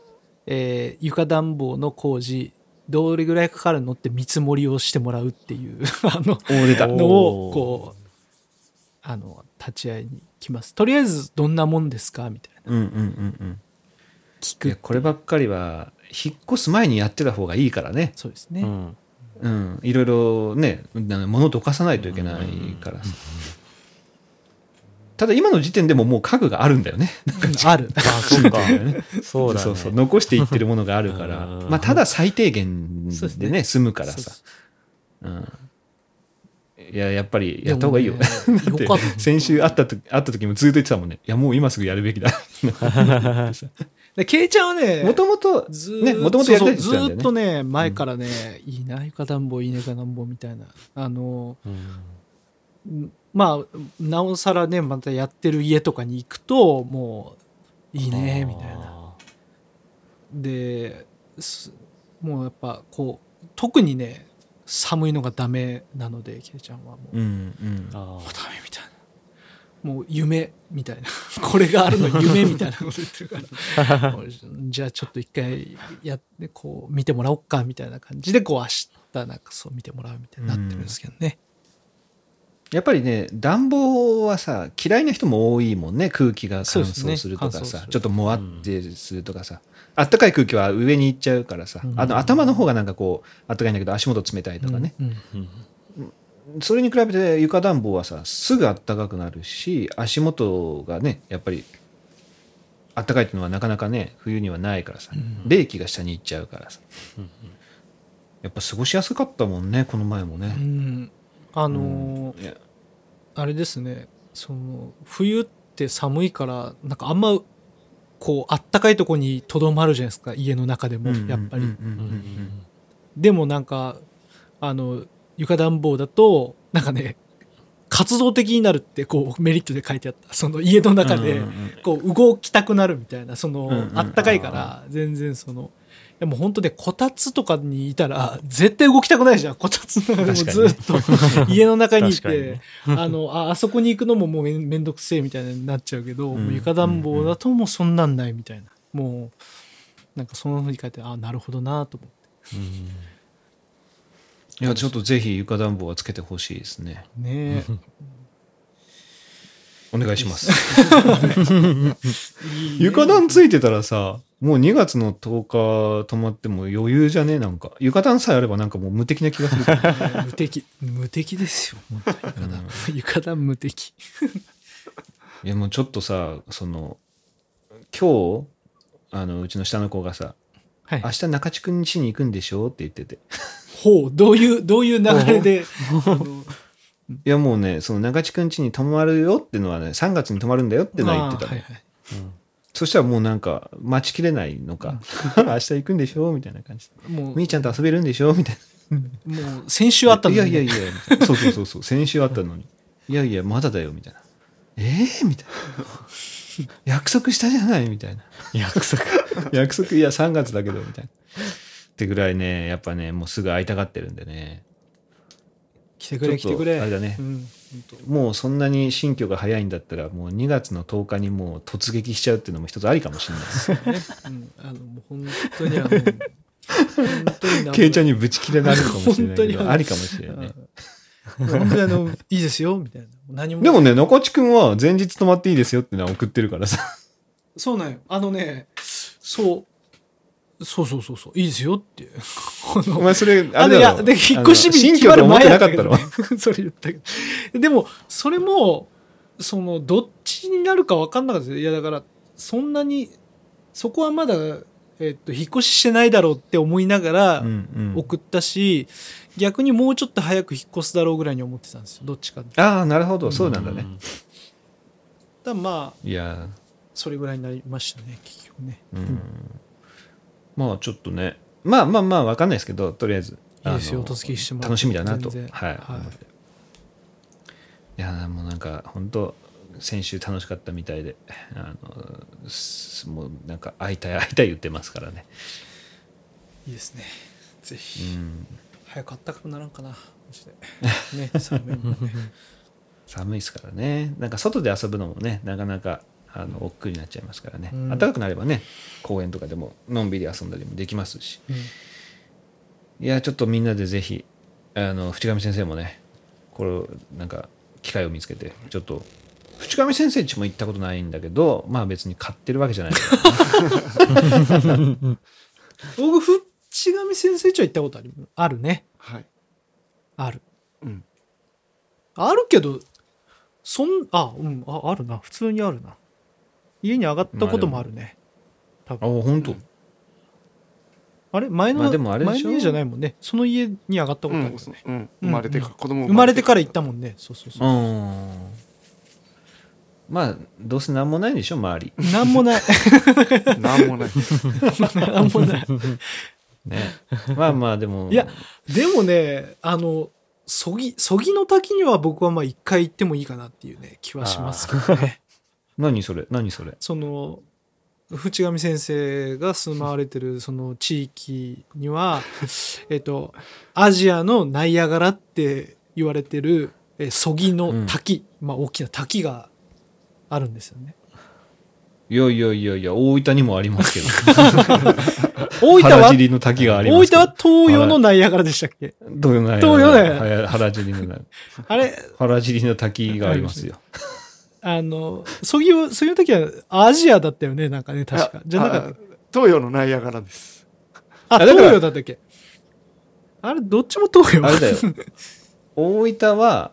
えー床暖房の工事どれぐらいかかるのって見積もりをしてもらうっていう あののをこうあの立ち会いに来ます。とりあえずどんなもんですかみたいな。うんうんうんうん。聞くこればっかりは引っ越す前にやってた方がいいからね。そうですね、うん。うん。いろいろねな物どかさないといけないからさただ今の時点でももう家具があるんだよね。うん。ある。あそっか。ね そうだね。そうそう残していってるものがあるから。うん。まあただ最低限でね住むからさ。いややっぱりやった方がいいよ、ねよかった。先週会った時会った時もずっと言ってたもんね。いやもう今すぐやるべきだ。でケイちゃんはねもともとねもともとやりたいってそう言ってたんだよね。ずーっとね前からね、いいな床暖房いいね床暖房みたいな。あのうんまあなおさらねまたやってる家とかに行くともういいねみたいな。あですもうやっぱこう特にね寒いのがダメなのでケイちゃんはもう、うんうん。もうダメみたいな。もう夢みたいな。これがあるの夢みたいなこと言ってるから。じゃあちょっと一回やってこう見てもらおっかみたいな感じでこう明日なんかそう見てもらうみたいになってるんですけどね、やっぱりね暖房はさ嫌いな人も多いもんね。空気が乾燥するとかさ、乾燥する。ちょっともわってするとかさ、あったかい空気は上に行っちゃうからさ、うん。あの頭の方がなんかこうあったかいんだけど足元冷たいとかね、うんうんそれに比べて床暖房はさすぐあったかくなるし足元がねやっぱりあったかいっていうのはなかなかね冬にはないからさ、うん。冷気が下に行っちゃうからさ。うんやっぱ過ごしやすかったもんねこの前もうね、んあのーいや。あれですね。その冬って寒いからなんかあんまこうあったかいとこにとどまるじゃないですか。家の中でもやっぱり、うんうんうんうん。うん。でもなんかあの床暖房だとなんかね活動的になるってこうメリットで書いてあった。その家の中でうんうんうん。こう動きたくなるみたいなその、うんうん。あったかいから全然そのでも本当ねこたつとかにいたら絶対動きたくないじゃん。こたつの中でもずっと家の中にいてあのああそこに行くのももうめんめんどくせえみたいになっちゃうけど、うん。床暖房だともうそんなんないみたいな。もうなんかそのふうに書いてあなるほどなと思って。いやちょっとぜひ床暖房はつけてほしいですね。ねお願いします。床暖ついてたらさもう2月の10日泊まっても余裕じゃね？なんか。床暖さえあればなんかもう無敵な気がする 無敵。無敵ですよ。本当に。床暖、床暖無敵。いやもうちょっとさその今日あのうちの下の子がさはい。明日中地君家に行くんでしょ？って言ってて。ほう。どういうどういう流れで？いやもうねその中地君家に泊まるよってのはね3月に泊まるんだよってのは言ってたの、あーはいはいそしたらもうなんか待ちきれないのか 明日行くんでしょみたいな感じ。でもうみーちゃんと遊べるんでしょみたいな。もう先週あったのにいやいやいやいなそうそうそうそう先週あったのに。いやいやまだだよみたいな。ええみたいな。約束したじゃないみたいな。約束。約束。いや3月だけどみたいな。ってぐらいねやっぱねもうすぐ会いたがってるんでね来てくれ来てくれ。あれだね。うんもうそんなに新居が早いんだったらもう2月の10日にもう突撃しちゃうっていうのも一つありかもしれないです。うん。あの本当にあの本当にケイちゃんにぶち切れなるかもしれないけどありかもしれない。ね本当にあのいいですよみたいな。何も。でもね中地君は前日泊まっていいですよってのは送ってるからさ。そうなんよ。あのねそうそうそうそうそういいですよって お前それあれだろで、引っ越し日新決まる前だったけど、なかったろね、それ言ったけど。でも、それも、その、どっちになるか分かんなかったですよ。いや、だから、そんなに、そこはまだ、えっと、引っ越ししてないだろうって思いながらうんうん送ったし、逆にもうちょっと早く引っ越すだろうぐらいに思ってたんですよ。どっちか。ああなるほどそうなんだね、らまあ、いやそれぐらいになりましたね、結局ね。うんまあちょっとね。まあまあまあわかんないですけどとりあえず。いいですよ、あのお付きしてもらって楽しみだなと。はい、はい。い。やもうなんか本当先週楽しかったみたいであのすもうなんか会いたい会いたい言ってますからね。いいですね。ぜうひ。ん。早くあったかくならんかな、マジで。ね、寒いもんね。寒いですからね。なんか外で遊ぶのもねなかなかあの億劫になっちゃいますからね、うん。暖かくなればね公園とかでものんびり遊んだりもできますし。いやちょっとみんなでぜひあの淵上先生もねこれなんか機会を見つけてちょっと淵上先生家も行ったことないんだけどまあ別に買ってるわけじゃない。か ら僕ふちがみ先生ちは行ったことあるあるね。はい。ある。うん。あるけどそんあうんああるな。普通にあるな家に上がったこともあるね。多あ分。本当？あれ？前の、まあでもあれでしょ。前の家じゃないもんね。その家に上がったことあるうんよね、うん。生まれてから、子供生まれてから行ったもんね。そうそうそうう、ん。まあどうせ何もないでしょ周り。なんもない。なんもない。なんもない。ね。まあまあでも。いやでもねあのそぎそぎの滝には僕はまあ一回行ってもいいかなっていうね気はしますけどね何それ何それ？その淵上先生が住まわれてるその地域には えっとアジアのナイアガラって言われてるえそぎの滝、まあ大きな滝があるんですよね。いやいやいやいや大分にもありますけど。大分は原尻の滝があり大分は東洋のナイアガラでしたっけ？東洋の東洋だよよ原尻のあれ原尻の滝がありますよあのそぎをそぎの時はアジアだったよねなんかね確か。じゃなかった。あ東洋のナイアガラです。あ、東洋だったっけ？あれ、どっちも東洋。あれだよ。大分は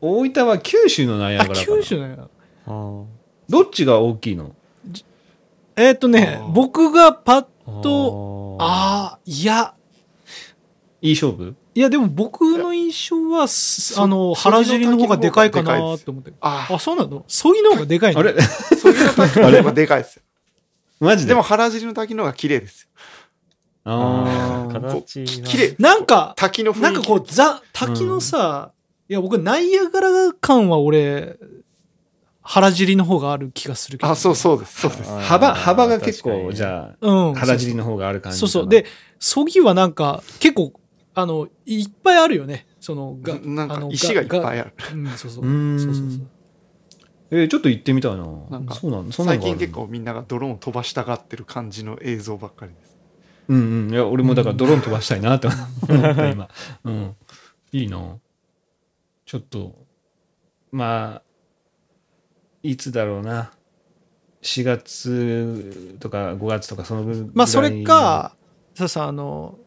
大分は九州のナイアあ、ガラかな。九州だよ。あー。どっちが大きいの？えーっとね僕がパッと、とああ、いや、いい勝負？いや、でも僕の印象は、あの、そ原尻の方がでかいかなと思って。ああ、そうなの？そぎの方がでかいの？あれ？そぎの滝の方がでかいですよ。マジで？でも原尻の滝の方が綺麗ですよ。あー形が綺麗。なんか、滝の雰囲気。なんかこう、ザ、滝のさ、いや、僕、ナイアガラ感は俺、原尻の方がある気がするけど。あ、そうそうです。そうです。幅幅が結構じあゃうん。あ原尻の方がある感じそうそう。で、そぎはなんか、結構、あの、いっぱいあるよね。その、が、なんか石がいっぱいある。うん、そうそう。んそうそうそう。えーちょっと行ってみたいななんかそうなんそんなの最近結構みんながドローンを飛ばしたがってる感じの映像ばっかりです。うんうんいや俺もだからドローン飛ばしたいなって思った今うんいいなちょっとまあいつだろうな4月とか5月とかそのぐらいまあ、それか、ささ、あの、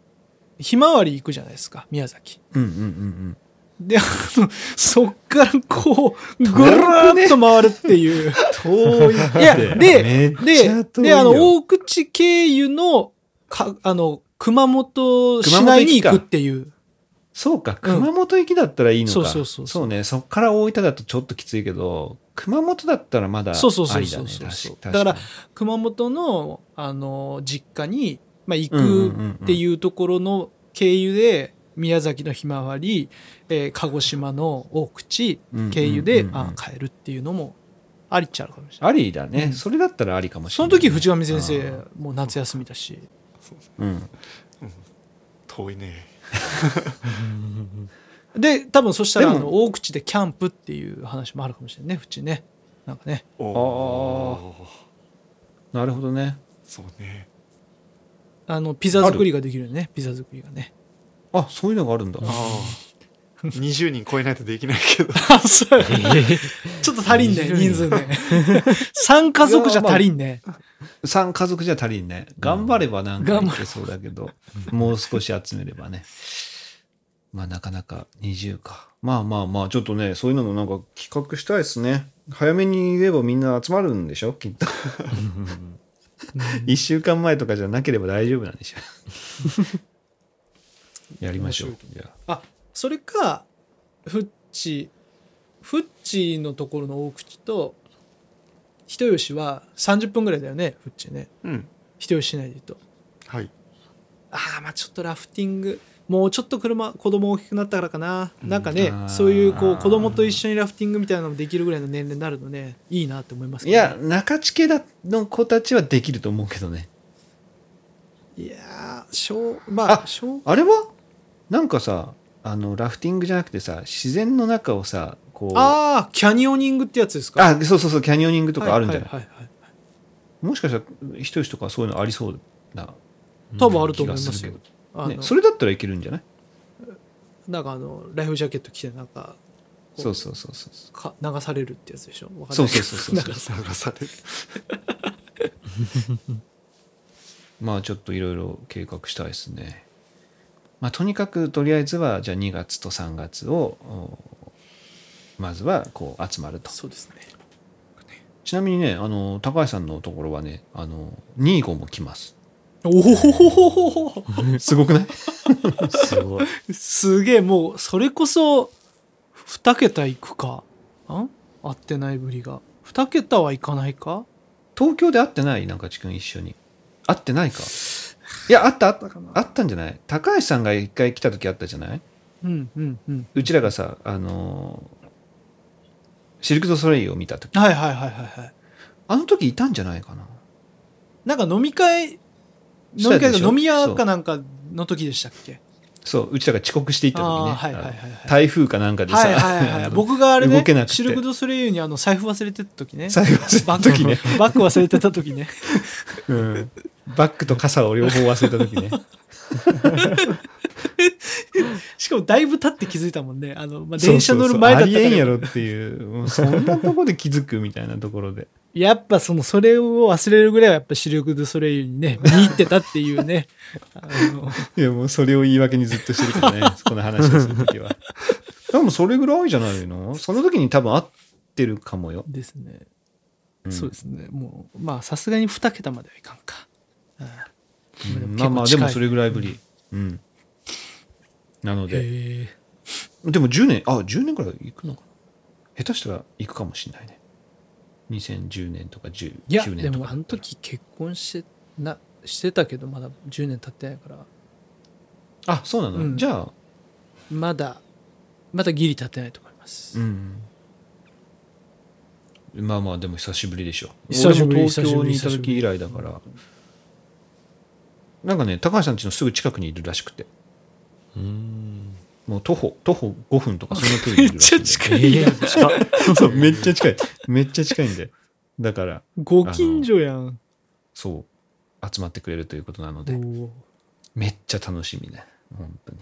ひまわり行くじゃないですか、宮崎。うんうんうんで、あの、そっからこう、ぐるーっと回るっていう。遠い。いや、で、で、で、あの、大口経由の、か、あの、熊本市内に行くっていう。そうかうん。熊本行きだったらいいのか、そうそうそうそう。ねそっから大分だとちょっときついけど熊本だったらまだありだそうそうねそうそう。そう確だから確熊本の、あの、実家に、まあ、行うんうんうんうくんっていうところの経由で、宮崎のひまわり、えー鹿児島の大口経由で、うんうんうんうんあ帰るっていうのもありっちゃうかもしれない。ありだね、うんそれだったらありかもしそのれない時藤上先あ生ーもう夏休みだし。うん遠いね。で、多分そしたらあの大口でキャンプっていう話もあるかもしれないね、縁ね。なんかね。おおー。なるほどねそうね。あの、ピザ作りができるよね、ピザ作りがね。あそういうのがあるんだああ。20人超えないとできないけど。あ、そう。ちょっと足りんね、人数ね。3家族じゃ足りんね。3家族じゃ足りんね頑張ればなんかいけそうだけど、もう少し集めればねまあなかなか20かまあまあまあちょっとねそういうのもなんか企画したいですね早めに言えばみんな集まるんでしょきっと1週間前とかじゃなければ大丈夫なんでしょ やりましょう面じゃあ、それか、フッチ、フッチのところの大口と、人吉は30分ぐらいだよね、フッチね。うん。人吉市内で言うと。はい。ああ、まあちょっとラフティング、もうちょっと車、子供大きくなったからかな。なんかねそういうこう子供と一緒にラフティングみたいなのもできるぐらいの年齢になるのね、いいなって思いますけど、あいや中地家だの子たちはできると思うけどね。いやー、小、まあ、あ小、あれは？なんかさあのラフティングじゃなくてさ自然の中をさこう。ああキャニオニングってやつですか？あそうそうそうキャニオニングとかあるんじゃない,、はいはいはい。はいもしかしたら一人とかそういうのありそうな多分あると気思いますけど、ね、それだったらいけるんじゃない？なんかあのライフジャケット着てなんかこそうそうそうそうか流されるってやつでしょ？そうそうそうそうそう。流される。まあちょっといろいろ計画したいですね。まあとにかくとりあえずはじゃあ2月と3月をおまずはこう集まると。そうですね。ちなみにねあの高橋さんのところはねあの25も来ますおおすごくない？すごい。すげえもうそれこそ2桁いくか？ん合ってないぶりが。2桁はいかないか？東京で会ってない？中地君一緒に。会ってないか？いやあったあったかな。あったんじゃない？高橋さんが一回来た時あったじゃない？うんうんうん。うちらがさあのシルク・ドゥ・ソレイユを見た時。はいはいはいはいはい。あの時いたんじゃないかな？なんか飲み会飲み会が飲み屋かなんかの時でしたっけ？そう。うちらが遅刻していった時ね。はいはいはいはい。台風かなんかでさ、はいはいはい僕があれね動けなくて。シルク・ドゥ・ソレイユにあの財布忘れてた時ね。財布忘れた時ね、バッグ忘れてた時ね。うん、バッグと傘を両方忘れた時ね。しかもだいぶ経って気づいたもんね。あの、まあ、そう電車そう。そう乗る前だったからありえんやろっていうそんなとこで気づくみたいなところでやっぱそのそれを忘れるぐらいはやっぱシルク・ドゥ・ソレイユにね 見入ってたっていうね。あの。いやもうそれを言い訳にずっとしてるからね この話をする時は。多分それぐらいじゃないの？その時に多分合ってるかもよ、ですね、うん。そうですね。もうまあさすがに2桁まではいかんか、うん。まあまあでもそれぐらいぶり。うん。なので。でも10年あ10年ぐらい行くのかな？下手したら行くかもしれないね2010年とか19いや年とか。でもあの時結婚してなしてたけどまだ10年経ってないから。あそうなの、うん。じゃあ。まだまだギリ経ってないと思います、うん。まあまあでも久しぶりでしょ。久しぶり俺も東京にいた久しぶり時以来だから。なんかね高橋さん家のすぐ近くにいるらしくて。うん。もう徒歩徒歩5分とかそんな距離めっちゃ近い。やそうめっちゃ近い。めっちゃ近いんだよだからご近所やん。そう。集まってくれるということなので。めっちゃ楽しみね。本当に。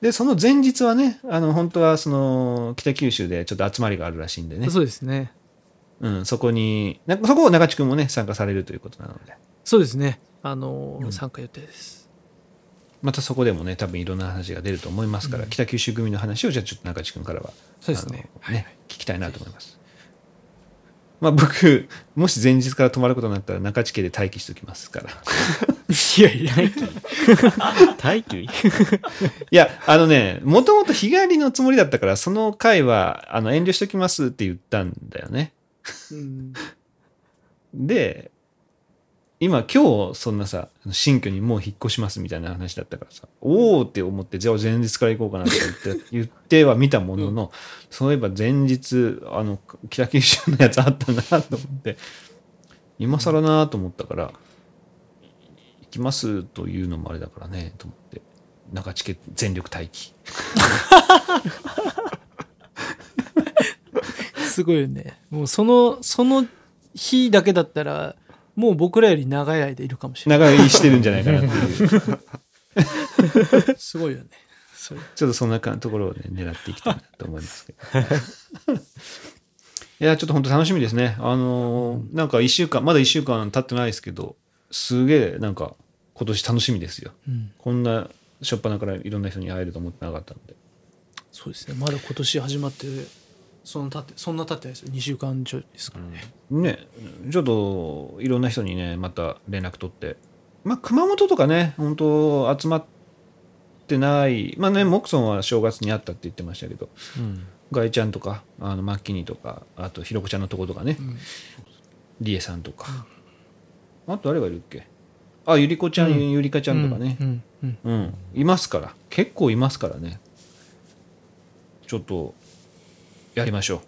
でその前日はねあの本当はその北九州でちょっと集まりがあるらしいんでね。そうですね。うん、そこになそこを中地君もね参加されるということなので。そうですね。あのーうん。参加予定ですまたそこでもね多分いろんな話が出ると思いますから、北九州組の話をじゃあちょっと中地君からはそうですね。あのね聞きたいなと思います。まあ僕もし前日から泊まることになったら中地家で待機しておきますから。いやいや待機？いやあのねもともと日帰りのつもりだったからその回はあの遠慮しておきますって言ったんだよね。うん。で今今日そんなさ新居にもう引っ越しますみたいな話だったからさおおって思ってじゃあ前日から行こうかなって言って 言っては見たものの、そういえば前日あの北九州のやつあったなと思って今更なと思ったから行きますというのもあれだからねと思って中地家全力待機。すごいよね。もうそのその日だけだったらもう僕らより長い間いるかもしれない長居してるんじゃないかなっていうすごいよねそれちょっとそんなかところをね、狙っていきたいなと思いますけど。いや、ちょっと本当楽しみですね。あのーなんか一週間、まだ一週間経ってないですけど、すげえ、なんか今年楽しみですよ。うんこんな初っ端からいろんな人に会えると思ってなかったので。そうですねまだ今年始まってその経ってそんな経ってないですよ。2週間ちょいですから。ね、ね、ちょっといろんな人にね、また連絡取って。まあ、熊本とかね、本当集まってない。まあね、モクソンは正月に会ったって言ってましたけど、うん。ガイちゃんとか、あのマッキニとか、あとひろこちゃんのとことかね、うん。リエさんとか、あと誰がいるっけ？あゆりこちゃん、うん。ゆりかちゃんとかね。うん。うん。うん、いますから。結構いますからね。ちょっとやりましょう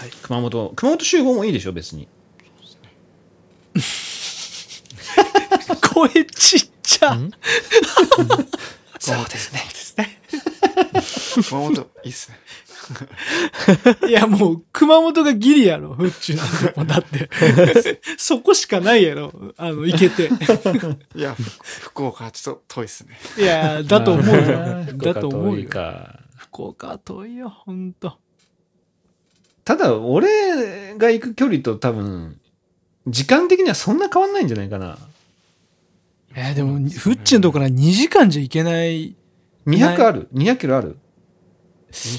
はい熊本熊本集合もいいでしょ別に 声ちっちゃん？そうですね熊本いいっすね いや、もう、熊本がギリやろ、フッチなんて。もうだって、そこしかないやろ、あの、行けて。いやふ福岡はちょっと遠いっすねいや、だと思うよ。福岡だと思う遠いよ。か。福岡は遠いよ、ほんと。ただ、俺が行く距離と多分、時間的にはそんな変わんないんじゃないかな。えーでも、フッチのとこから2時間じゃ行けない。い200ある ?200 キロある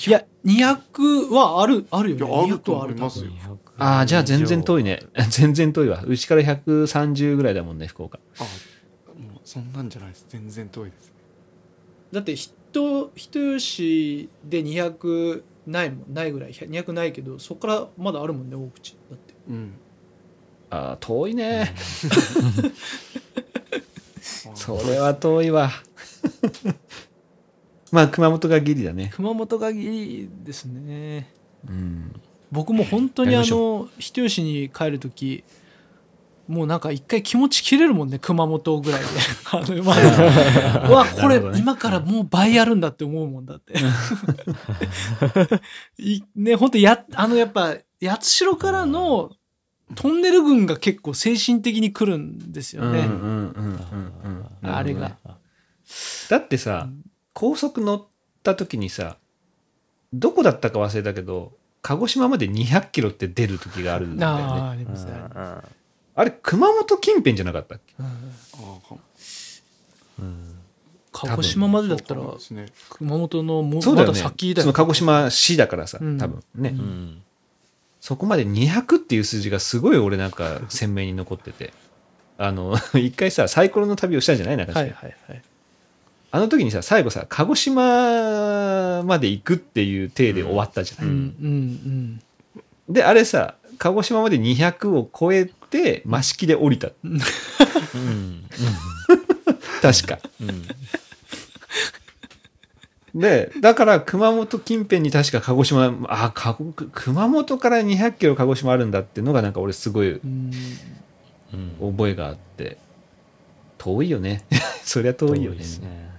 や、200はある、あるよね。あると200は思いますよああ、じゃあ全然遠いね。全然遠いわ。うちから130ぐらいだもんね、福岡。あもうそんなんじゃないです全然遠いですだって、人、人吉で200ないもん、ないぐらい。200ないけど、そこからまだあるもんね、大口。だって。うんああ、遠いね。あ それは遠いわ。まあ、熊本がギリだね。熊本がギリですね。うん。僕も本当にあの人吉に帰る時もうなんか一回気持ち切れるもんね熊本ぐらいで あの、まあ、うわこれ今からもう倍あるんだって思うもんだって いね本当やあのやっぱ八代からのトンネル群が結構精神的に来るんですよね、うんうんうんうんうん。あれが、だってさ、高速乗った時にさ、どこだったか忘れたけど、鹿児島まで200キロって出る時があるんだよああね。ありますね、あれ、熊本近辺じゃなかったっけ？うん。あか鹿児島までだったらそうかもですね。熊本のもまだそうだよね。先だよその鹿児島市だからさ、うん。多分ね、うん。そこまで200っていう数字がすごい俺なんか鮮明に残ってて。あの、一回さ、サイコロの旅をしたんじゃない？中島はいはいはい。あの時にさ、最後さ、鹿児島まで行くっていう体で終わったじゃない、うんうん。で、あれさ、鹿児島まで200を超えて、増式で降りた。うん。確か。うん。で、だから熊本近辺に確か鹿児島、あ、か熊本から200キロ鹿児島あるんだっていうのがなんか俺すごいうんうん。覚えがあって、遠いよね。そりゃ遠いよね。ね。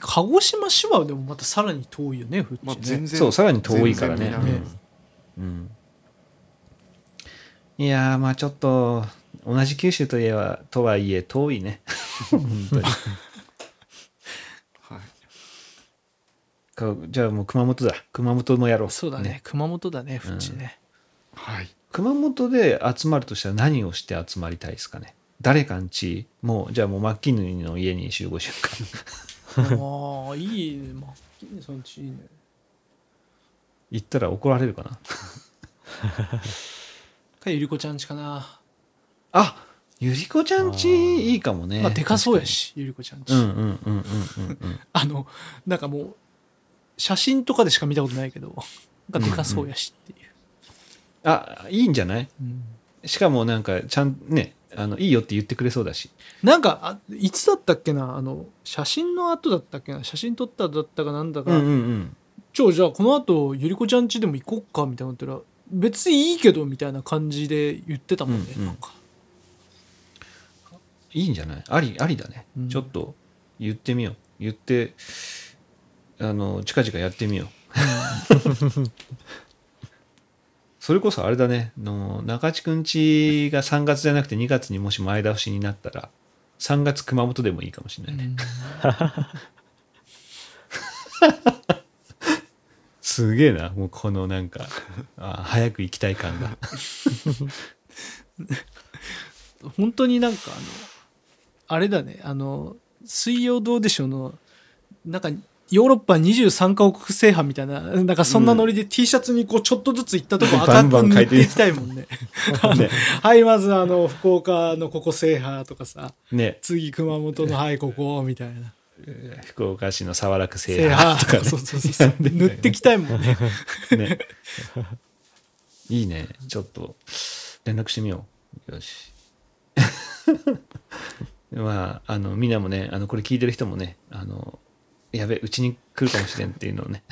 鹿児島市はでもまたさらに遠いよね、ふっちね。まあ全然そう、さらに遠いからね。全然南ねうん。いやー、まあちょっと、同じ九州といえば、とはいえ遠いね。本当に。はいかじゃあもう熊本だ。熊本もやろう。そうだね熊本だね、ふっちね。はい熊本で集まるとしたら何をして集まりたいですかね誰かんちもうじゃあもうマッキンヌイの家に集合しようか ああ、いいね。まあ、いいね、そのうちいいね。行ったら怒られるかなかゆりこちゃんちかな。あゆりこちゃんちいいかもね。まあ、でかそうやし、ゆりこちゃんち。うんうんうんうんうんうん。あの、なんかもう、写真とかでしか見たことないけど、なんかでかそうやしっていう。あいいんじゃない？うん。しかもなんかちゃんねあのいいよって言ってくれそうだし。なんかあ、いつだったっけな、あの、写真の後だったっけな、写真撮った後だったかなんだか、うんうんうん。ちょ、じゃあこの後、ゆりこちゃんちでも行こっか？みたいなこと言ったら、別にいいけどみたいな感じで言ってたもんね、うんうん。なんか。いいんじゃない？ありありだね、うん。ちょっと言ってみよう。言ってあの近々やってみよう。それこそあれだね。の中地くんちが3月じゃなくて2月にもし前倒しになったら3月熊本でもいいかもしれないね、すげえな。もうこのなんかあ早く行きたい感が。本当になんかあのあれだね。あの「水曜どうでしょう」のなんかヨーロッパ23カ国制覇みたいななんかそんなノリで T シャツにこうちょっとずつ行ったとこバ赤く塗っていきたいもんね。ね。はいまずあの福岡のここ制覇とかさ。ね。次熊本のはいここみたいな福岡市の早楽制制覇とか、ね、そうそうそう 塗ってきたいもんね ね。いいね。ちょっと、連絡してみよう。よし。まあ、あの、みんなもね、あの、これ聞いてる人もね、あの、やべ、うちに来るかもしれんっていうのをね、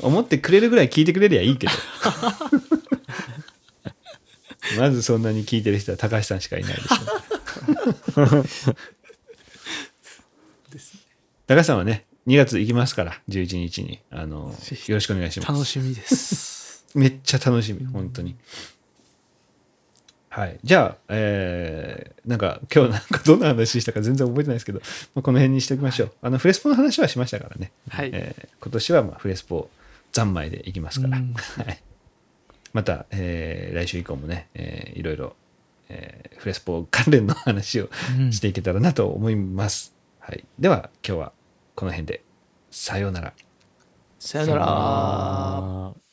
思ってくれるぐらい聞いてくれりゃいいけど。まずそんなに聞いてる人は高橋さんしかいないでしょ。高橋さんはね、2月行きますから、11日に。あの、よろしくお願いします。楽しみです。めっちゃ楽しみ、本当に。はい。じゃあ、えー、なんか今日なんかどんな話したか全然覚えてないですけど、まあ、この辺にしておきましょう。あの、フレスポの話はしましたからね。はいえー今年はまあフレスポ三昧でいきますから。うん はい。また、えー来週以降もね、えーいろいろ、えーフレスポ関連の話をうんしていけたらなと思います。はい。では、今日はこの辺で。さようなら。さよなら。